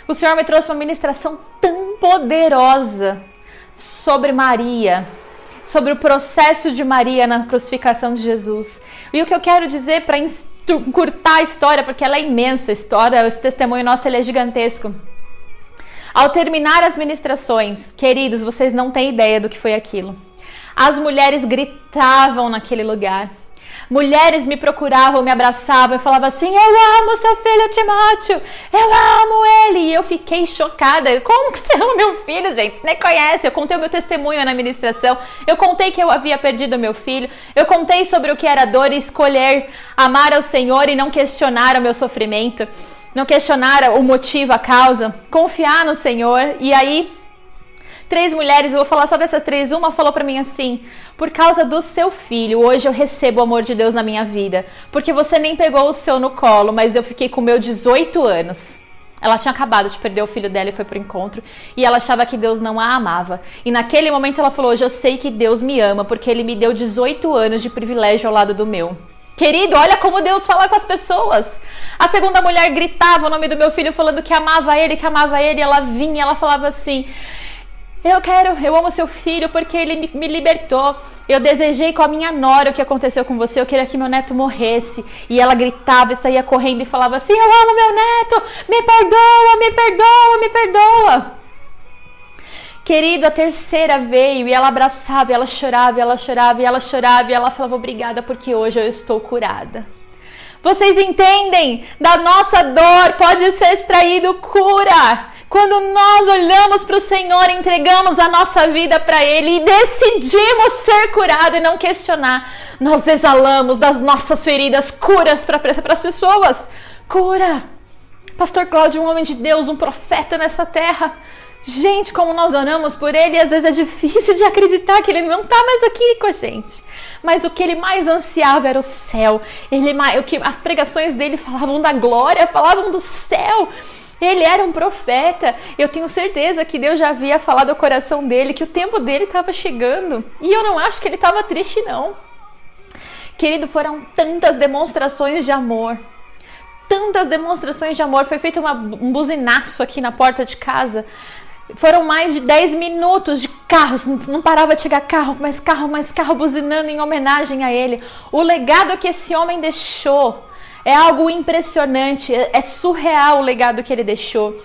O Senhor me trouxe uma ministração tão poderosa sobre Maria, sobre o processo de Maria na crucificação de Jesus. E o que eu quero dizer para encurtar a história, porque ela é imensa, a história, esse testemunho nosso é gigantesco. Ao terminar as ministrações, queridos, vocês não têm ideia do que foi aquilo. As mulheres gritavam naquele lugar. Mulheres me procuravam, me abraçavam e falavam assim: Eu amo seu filho Timóteo, eu amo ele. E eu fiquei chocada. Como que você ama meu filho, gente? Você nem conhece. Eu contei o meu testemunho na ministração. Eu contei que eu havia perdido meu filho. Eu contei sobre o que era dor e escolher amar ao Senhor e não questionar o meu sofrimento. Não questionar o motivo, a causa. Confiar no Senhor. E aí Três mulheres, eu vou falar só dessas três. Uma falou para mim assim: Por causa do seu filho, hoje eu recebo o amor de Deus na minha vida. Porque você nem pegou o seu no colo, mas eu fiquei com o meu 18 anos. Ela tinha acabado de perder o filho dela e foi pro encontro. E ela achava que Deus não a amava. E naquele momento ela falou: Hoje eu sei que Deus me ama, porque Ele me deu 18 anos de privilégio ao lado do meu. Querido, olha como Deus fala com as pessoas. A segunda mulher gritava o nome do meu filho, falando que amava ele, que amava ele. Ela vinha ela falava assim: eu quero, eu amo seu filho porque ele me libertou. Eu desejei com a minha nora o que aconteceu com você. Eu queria que meu neto morresse. E ela gritava e saía correndo e falava assim: Eu amo meu neto, me perdoa, me perdoa, me perdoa. Querido, a terceira veio e ela abraçava, e ela chorava, e ela chorava, e ela chorava, e ela falava: Obrigada porque hoje eu estou curada. Vocês entendem? Da nossa dor pode ser extraído cura. Quando nós olhamos para o Senhor, entregamos a nossa vida para Ele e decidimos ser curado e não questionar, nós exalamos das nossas feridas curas para as pessoas. Cura! Pastor Cláudio, um homem de Deus, um profeta nessa terra. Gente, como nós oramos por ele, às vezes é difícil de acreditar que ele não está mais aqui com a gente. Mas o que ele mais ansiava era o céu. Ele, o que as pregações dele falavam da glória, falavam do céu. Ele era um profeta. Eu tenho certeza que Deus já havia falado ao coração dele que o tempo dele estava chegando. E eu não acho que ele estava triste, não. Querido, foram tantas demonstrações de amor. Tantas demonstrações de amor. Foi feito uma, um buzinaço aqui na porta de casa. Foram mais de 10 minutos de carros, não parava de chegar carro, mais carro, mais carro buzinando em homenagem a ele. O legado que esse homem deixou é algo impressionante, é, é surreal o legado que ele deixou.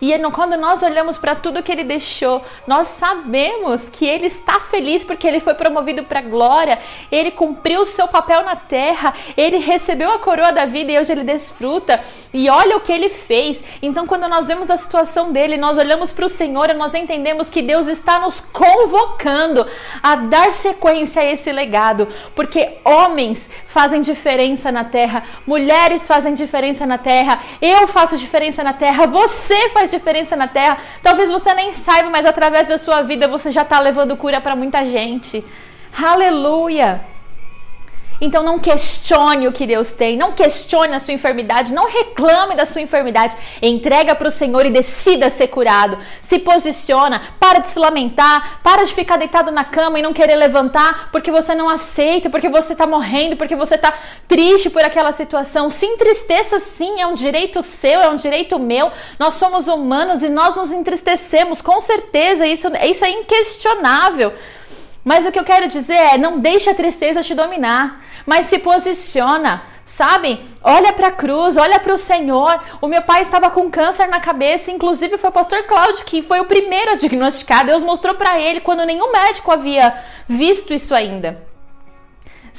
E quando nós olhamos para tudo que ele deixou, nós sabemos que ele está feliz porque ele foi promovido para glória, ele cumpriu o seu papel na terra, ele recebeu a coroa da vida e hoje ele desfruta. E olha o que ele fez. Então, quando nós vemos a situação dele, nós olhamos para o Senhor e nós entendemos que Deus está nos convocando a dar sequência a esse legado, porque homens fazem diferença na terra, mulheres fazem diferença na terra, eu faço diferença na terra, você faz diferença na Terra. Talvez você nem saiba, mas através da sua vida você já está levando cura para muita gente. Aleluia! Então não questione o que Deus tem, não questione a sua enfermidade, não reclame da sua enfermidade. Entrega para o Senhor e decida ser curado. Se posiciona, para de se lamentar, para de ficar deitado na cama e não querer levantar porque você não aceita, porque você está morrendo, porque você está triste por aquela situação. Se entristeça sim, é um direito seu, é um direito meu. Nós somos humanos e nós nos entristecemos, com certeza, isso, isso é inquestionável. Mas o que eu quero dizer é, não deixe a tristeza te dominar, mas se posiciona, sabe? Olha para a cruz, olha para o Senhor. O meu pai estava com câncer na cabeça, inclusive foi o pastor Cláudio que foi o primeiro a diagnosticar. Deus mostrou para ele quando nenhum médico havia visto isso ainda.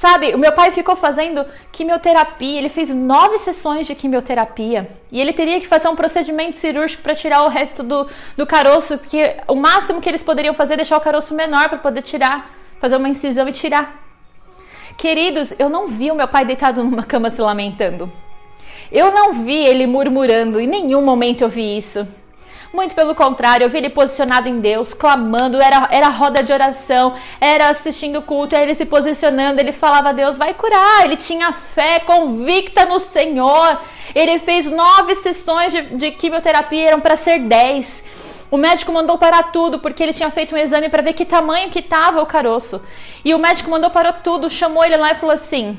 Sabe, o meu pai ficou fazendo quimioterapia, ele fez nove sessões de quimioterapia e ele teria que fazer um procedimento cirúrgico para tirar o resto do, do caroço, porque o máximo que eles poderiam fazer é deixar o caroço menor para poder tirar, fazer uma incisão e tirar. Queridos, eu não vi o meu pai deitado numa cama se lamentando. Eu não vi ele murmurando, em nenhum momento eu vi isso. Muito pelo contrário, eu vi ele posicionado em Deus, clamando, era, era roda de oração, era assistindo culto, era ele se posicionando, ele falava, Deus vai curar, ele tinha fé convicta no Senhor. Ele fez nove sessões de, de quimioterapia, eram para ser dez. O médico mandou parar tudo porque ele tinha feito um exame para ver que tamanho que estava o caroço. E o médico mandou parar tudo, chamou ele lá e falou assim: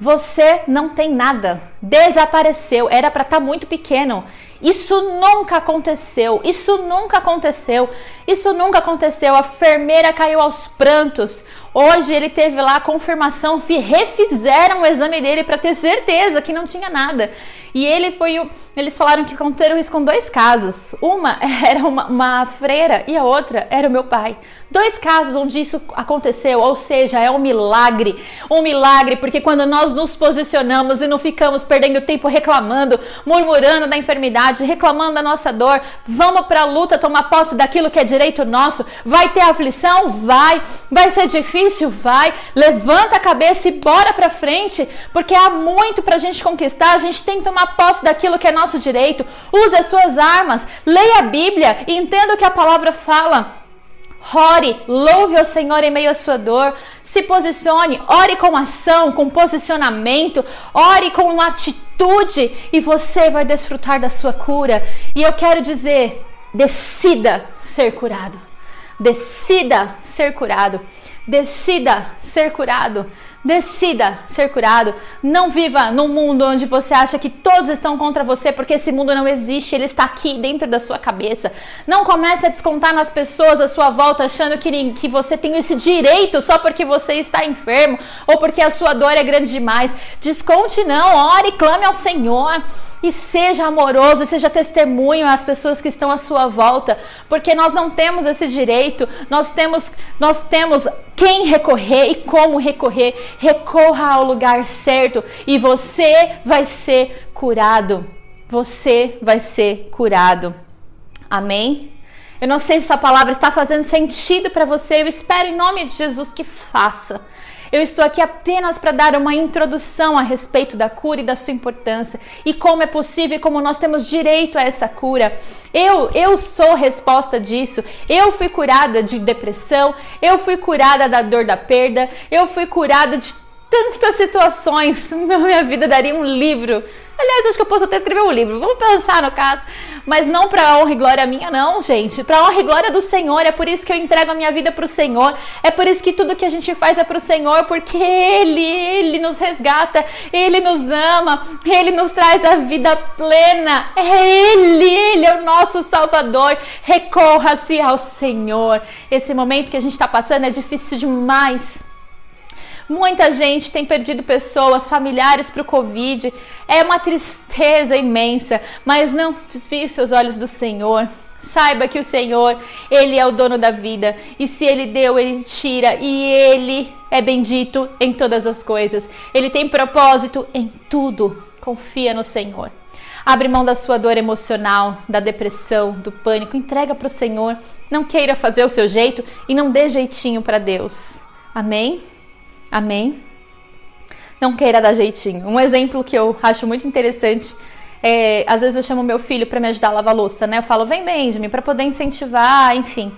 "Você não tem nada. Desapareceu. Era para estar tá muito pequeno. Isso nunca aconteceu. Isso nunca aconteceu. Isso nunca aconteceu. A enfermeira caiu aos prantos. Hoje ele teve lá a confirmação, refizeram o exame dele para ter certeza que não tinha nada. E ele foi o. Eles falaram que aconteceram isso com dois casos. Uma era uma, uma, freira e a outra era o meu pai. Dois casos onde isso aconteceu, ou seja, é um milagre. Um milagre, porque quando nós nos posicionamos e não ficamos perdendo tempo reclamando, murmurando da enfermidade, reclamando da nossa dor, vamos para a luta tomar posse daquilo que é direito nosso. Vai ter aflição? Vai. Vai ser difícil? Vai. Levanta a cabeça e bora para frente, porque há muito para a gente conquistar. A gente tem que tomar tomar posse daquilo que é nosso direito. Use as suas armas, leia a Bíblia e entenda o que a palavra fala. Ore, louve ao Senhor em meio à sua dor, se posicione, ore com ação, com posicionamento, ore com uma atitude e você vai desfrutar da sua cura. E eu quero dizer, decida ser curado. Decida ser curado. Decida ser curado. Decida ser curado. Não viva num mundo onde você acha que todos estão contra você, porque esse mundo não existe, ele está aqui dentro da sua cabeça. Não comece a descontar nas pessoas à sua volta, achando que, que você tem esse direito só porque você está enfermo ou porque a sua dor é grande demais. Desconte não, ore e clame ao Senhor e seja amoroso, seja testemunho às pessoas que estão à sua volta, porque nós não temos esse direito, nós temos, nós temos quem recorrer e como recorrer. Recorra ao lugar certo e você vai ser curado. Você vai ser curado. Amém? Eu não sei se essa palavra está fazendo sentido para você. Eu espero em nome de Jesus que faça. Eu estou aqui apenas para dar uma introdução a respeito da cura e da sua importância e como é possível e como nós temos direito a essa cura. Eu, eu sou resposta disso. Eu fui curada de depressão, eu fui curada da dor da perda, eu fui curada de tantas situações. Minha vida daria um livro. Aliás, acho que eu posso até escrever um livro. Vamos pensar no caso mas não para honra e glória minha, não, gente. Para honra e glória do Senhor. É por isso que eu entrego a minha vida para o Senhor. É por isso que tudo que a gente faz é para o Senhor, porque Ele, Ele nos resgata, Ele nos ama, Ele nos traz a vida plena. É Ele, Ele é o nosso Salvador. Recorra-se ao Senhor. Esse momento que a gente está passando é difícil demais. Muita gente tem perdido pessoas, familiares para o Covid. É uma tristeza imensa, mas não desvie seus olhos do Senhor. Saiba que o Senhor, Ele é o dono da vida. E se Ele deu, Ele tira. E Ele é bendito em todas as coisas. Ele tem propósito em tudo. Confia no Senhor. Abre mão da sua dor emocional, da depressão, do pânico. Entrega para o Senhor. Não queira fazer o seu jeito e não dê jeitinho para Deus. Amém? Amém? Não queira dar jeitinho. Um exemplo que eu acho muito interessante é, às vezes eu chamo meu filho para me ajudar a lavar louça, né? Eu falo, vem Benjamin, para poder incentivar, enfim.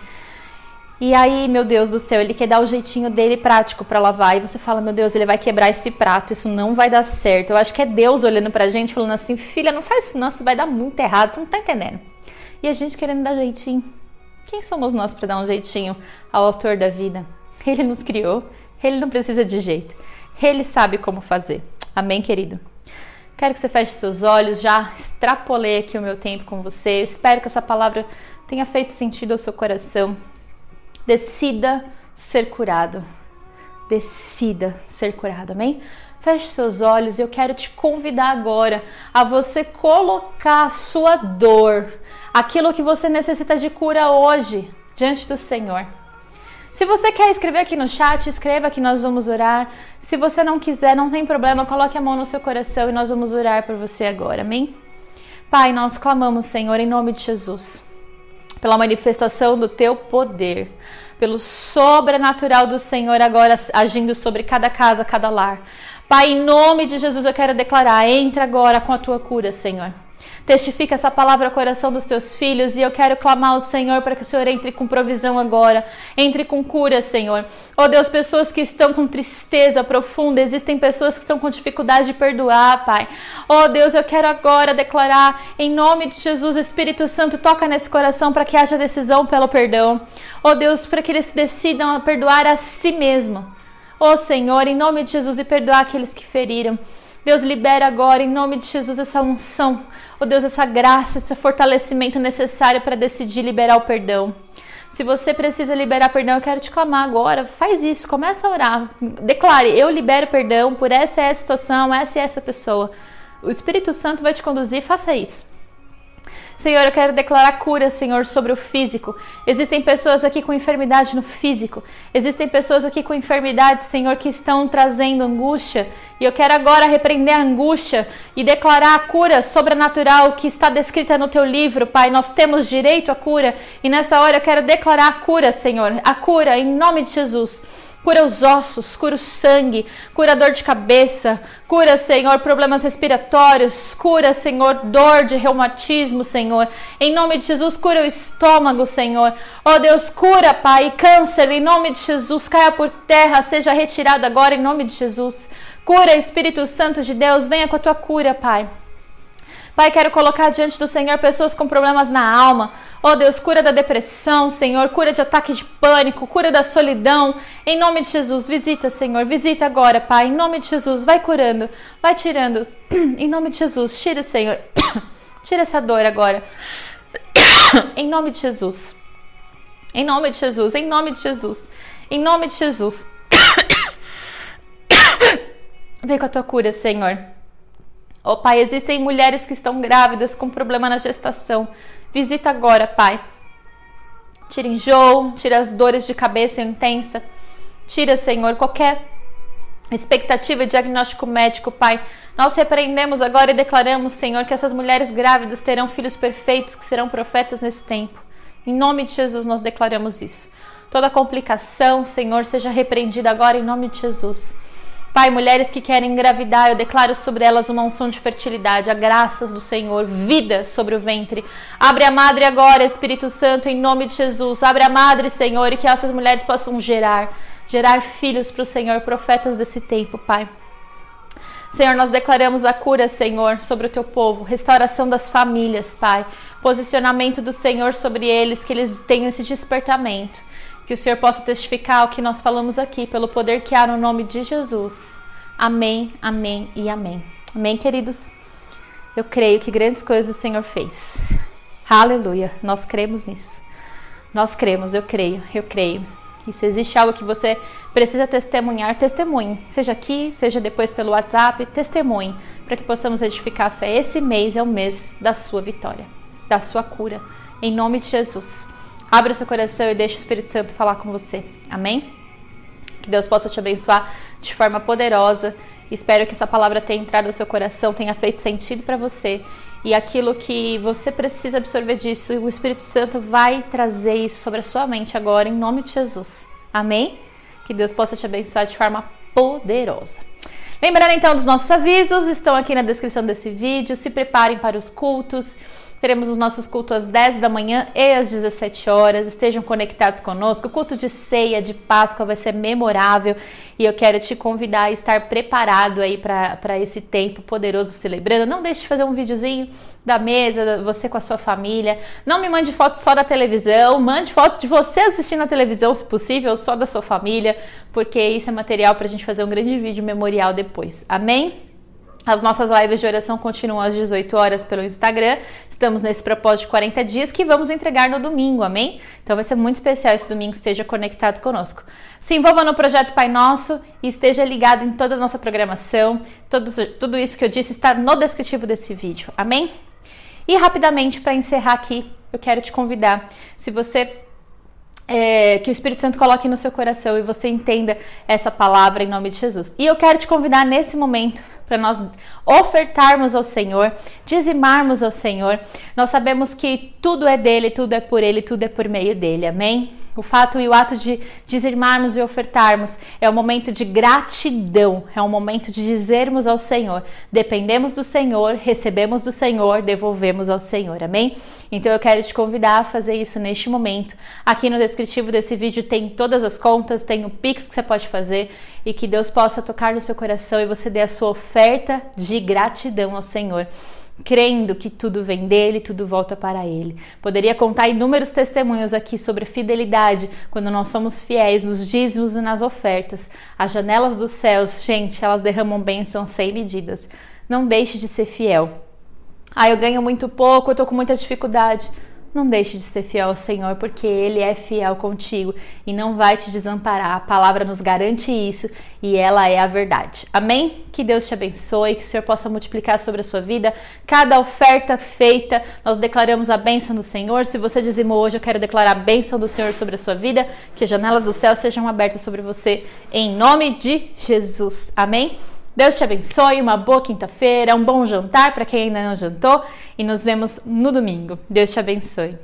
E aí, meu Deus do céu, ele quer dar o jeitinho dele prático para lavar. E você fala, meu Deus, ele vai quebrar esse prato, isso não vai dar certo. Eu acho que é Deus olhando pra gente, falando assim, filha, não faz isso não, isso vai dar muito errado, você não tá entendendo. E a gente querendo dar jeitinho. Quem somos nós para dar um jeitinho ao autor da vida? Ele nos criou, ele não precisa de jeito. Ele sabe como fazer. Amém, querido? Quero que você feche seus olhos. Já extrapolei aqui o meu tempo com você. Eu espero que essa palavra tenha feito sentido ao seu coração. Decida ser curado. Decida ser curado, amém? Feche seus olhos e eu quero te convidar agora a você colocar a sua dor, aquilo que você necessita de cura hoje, diante do Senhor. Se você quer escrever aqui no chat, escreva que nós vamos orar. Se você não quiser, não tem problema, coloque a mão no seu coração e nós vamos orar por você agora, amém? Pai, nós clamamos, Senhor, em nome de Jesus, pela manifestação do teu poder, pelo sobrenatural do Senhor agora agindo sobre cada casa, cada lar. Pai, em nome de Jesus eu quero declarar: entra agora com a tua cura, Senhor. Testifica essa palavra ao coração dos teus filhos e eu quero clamar ao Senhor para que o Senhor entre com provisão agora, entre com cura, Senhor. Oh Deus, pessoas que estão com tristeza profunda, existem pessoas que estão com dificuldade de perdoar, Pai. Oh Deus, eu quero agora declarar em nome de Jesus, Espírito Santo, toca nesse coração para que haja decisão pelo perdão. Oh Deus, para que eles decidam a perdoar a si mesmo. Oh Senhor, em nome de Jesus e perdoar aqueles que feriram. Deus, libera agora, em nome de Jesus, essa unção. Oh Deus, essa graça, esse fortalecimento necessário para decidir liberar o perdão. Se você precisa liberar perdão, eu quero te clamar agora. Faz isso, começa a orar. Declare: Eu libero perdão por essa é a situação, essa e essa pessoa. O Espírito Santo vai te conduzir, faça isso. Senhor, eu quero declarar cura, Senhor, sobre o físico. Existem pessoas aqui com enfermidade no físico. Existem pessoas aqui com enfermidade, Senhor, que estão trazendo angústia. E eu quero agora repreender a angústia e declarar a cura sobrenatural que está descrita no teu livro, Pai. Nós temos direito à cura. E nessa hora eu quero declarar a cura, Senhor. A cura em nome de Jesus. Cura os ossos, cura o sangue, cura dor de cabeça, cura, Senhor, problemas respiratórios, cura, Senhor, dor de reumatismo, Senhor. Em nome de Jesus, cura o estômago, Senhor. Oh Deus, cura, Pai, câncer, em nome de Jesus, caia por terra, seja retirado agora, em nome de Jesus. Cura, Espírito Santo de Deus, venha com a tua cura, Pai. Pai, quero colocar diante do Senhor pessoas com problemas na alma. Oh Deus, cura da depressão, Senhor, cura de ataque de pânico, cura da solidão. Em nome de Jesus, visita, Senhor, visita agora, Pai. Em nome de Jesus, vai curando, vai tirando. Em nome de Jesus, tira, Senhor. Tira essa dor agora. Em nome de Jesus. Em nome de Jesus, em nome de Jesus. Em nome de Jesus. Vem com a tua cura, Senhor. Oh, Pai, existem mulheres que estão grávidas com problema na gestação. Visita agora, Pai. Tira enjoo, tira as dores de cabeça intensa. Tira, Senhor, qualquer expectativa de diagnóstico médico, Pai. Nós repreendemos agora e declaramos, Senhor, que essas mulheres grávidas terão filhos perfeitos que serão profetas nesse tempo. Em nome de Jesus, nós declaramos isso. Toda complicação, Senhor, seja repreendida agora em nome de Jesus. Pai, mulheres que querem engravidar, eu declaro sobre elas uma unção de fertilidade, a graças do Senhor, vida sobre o ventre. Abre a madre agora, Espírito Santo, em nome de Jesus. Abre a madre, Senhor, e que essas mulheres possam gerar, gerar filhos para o Senhor, profetas desse tempo, Pai. Senhor, nós declaramos a cura, Senhor, sobre o teu povo, restauração das famílias, Pai. Posicionamento do Senhor sobre eles, que eles tenham esse despertamento. Que o Senhor possa testificar o que nós falamos aqui, pelo poder que há no nome de Jesus. Amém, amém e amém. Amém, queridos? Eu creio que grandes coisas o Senhor fez. Aleluia. Nós cremos nisso. Nós cremos, eu creio, eu creio. E se existe algo que você precisa testemunhar, testemunhe. Seja aqui, seja depois pelo WhatsApp, testemunhe. Para que possamos edificar a fé. Esse mês é o mês da sua vitória, da sua cura. Em nome de Jesus. Abre o seu coração e deixe o Espírito Santo falar com você. Amém? Que Deus possa te abençoar de forma poderosa. Espero que essa palavra tenha entrado no seu coração, tenha feito sentido para você. E aquilo que você precisa absorver disso, o Espírito Santo vai trazer isso sobre a sua mente agora, em nome de Jesus. Amém? Que Deus possa te abençoar de forma poderosa. Lembrando então dos nossos avisos, estão aqui na descrição desse vídeo. Se preparem para os cultos. Teremos os nossos cultos às 10 da manhã e às 17 horas. Estejam conectados conosco. O culto de ceia de Páscoa vai ser memorável e eu quero te convidar a estar preparado aí para esse tempo poderoso celebrando. Não deixe de fazer um videozinho da mesa, você com a sua família. Não me mande foto só da televisão, mande foto de você assistindo a televisão, se possível, só da sua família, porque isso é material para a gente fazer um grande vídeo memorial depois. Amém? As nossas lives de oração continuam às 18 horas pelo Instagram. Estamos nesse propósito de 40 dias que vamos entregar no domingo, amém? Então vai ser muito especial esse domingo, esteja conectado conosco. Se envolva no projeto Pai Nosso e esteja ligado em toda a nossa programação. Tudo, tudo isso que eu disse está no descritivo desse vídeo, amém? E rapidamente, para encerrar aqui, eu quero te convidar, se você é, que o Espírito Santo coloque no seu coração e você entenda essa palavra em nome de Jesus. E eu quero te convidar nesse momento para nós ofertarmos ao Senhor, dizimarmos ao Senhor. Nós sabemos que tudo é dele, tudo é por ele, tudo é por meio dele. Amém? O fato e o ato de dizermarmos e ofertarmos é um momento de gratidão, é um momento de dizermos ao Senhor: dependemos do Senhor, recebemos do Senhor, devolvemos ao Senhor. Amém? Então eu quero te convidar a fazer isso neste momento. Aqui no descritivo desse vídeo tem todas as contas, tem o Pix que você pode fazer e que Deus possa tocar no seu coração e você dê a sua oferta de gratidão ao Senhor crendo que tudo vem dele, tudo volta para ele. Poderia contar inúmeros testemunhos aqui sobre fidelidade, quando nós somos fiéis nos dízimos e nas ofertas. As janelas dos céus, gente, elas derramam bênçãos sem medidas. Não deixe de ser fiel. Ah, eu ganho muito pouco, eu tô com muita dificuldade. Não deixe de ser fiel ao Senhor, porque Ele é fiel contigo e não vai te desamparar. A palavra nos garante isso e ela é a verdade. Amém? Que Deus te abençoe, que o Senhor possa multiplicar sobre a sua vida. Cada oferta feita, nós declaramos a bênção do Senhor. Se você dizimou hoje, eu quero declarar a bênção do Senhor sobre a sua vida. Que as janelas do céu sejam abertas sobre você, em nome de Jesus. Amém? Deus te abençoe, uma boa quinta-feira, um bom jantar para quem ainda não jantou e nos vemos no domingo. Deus te abençoe.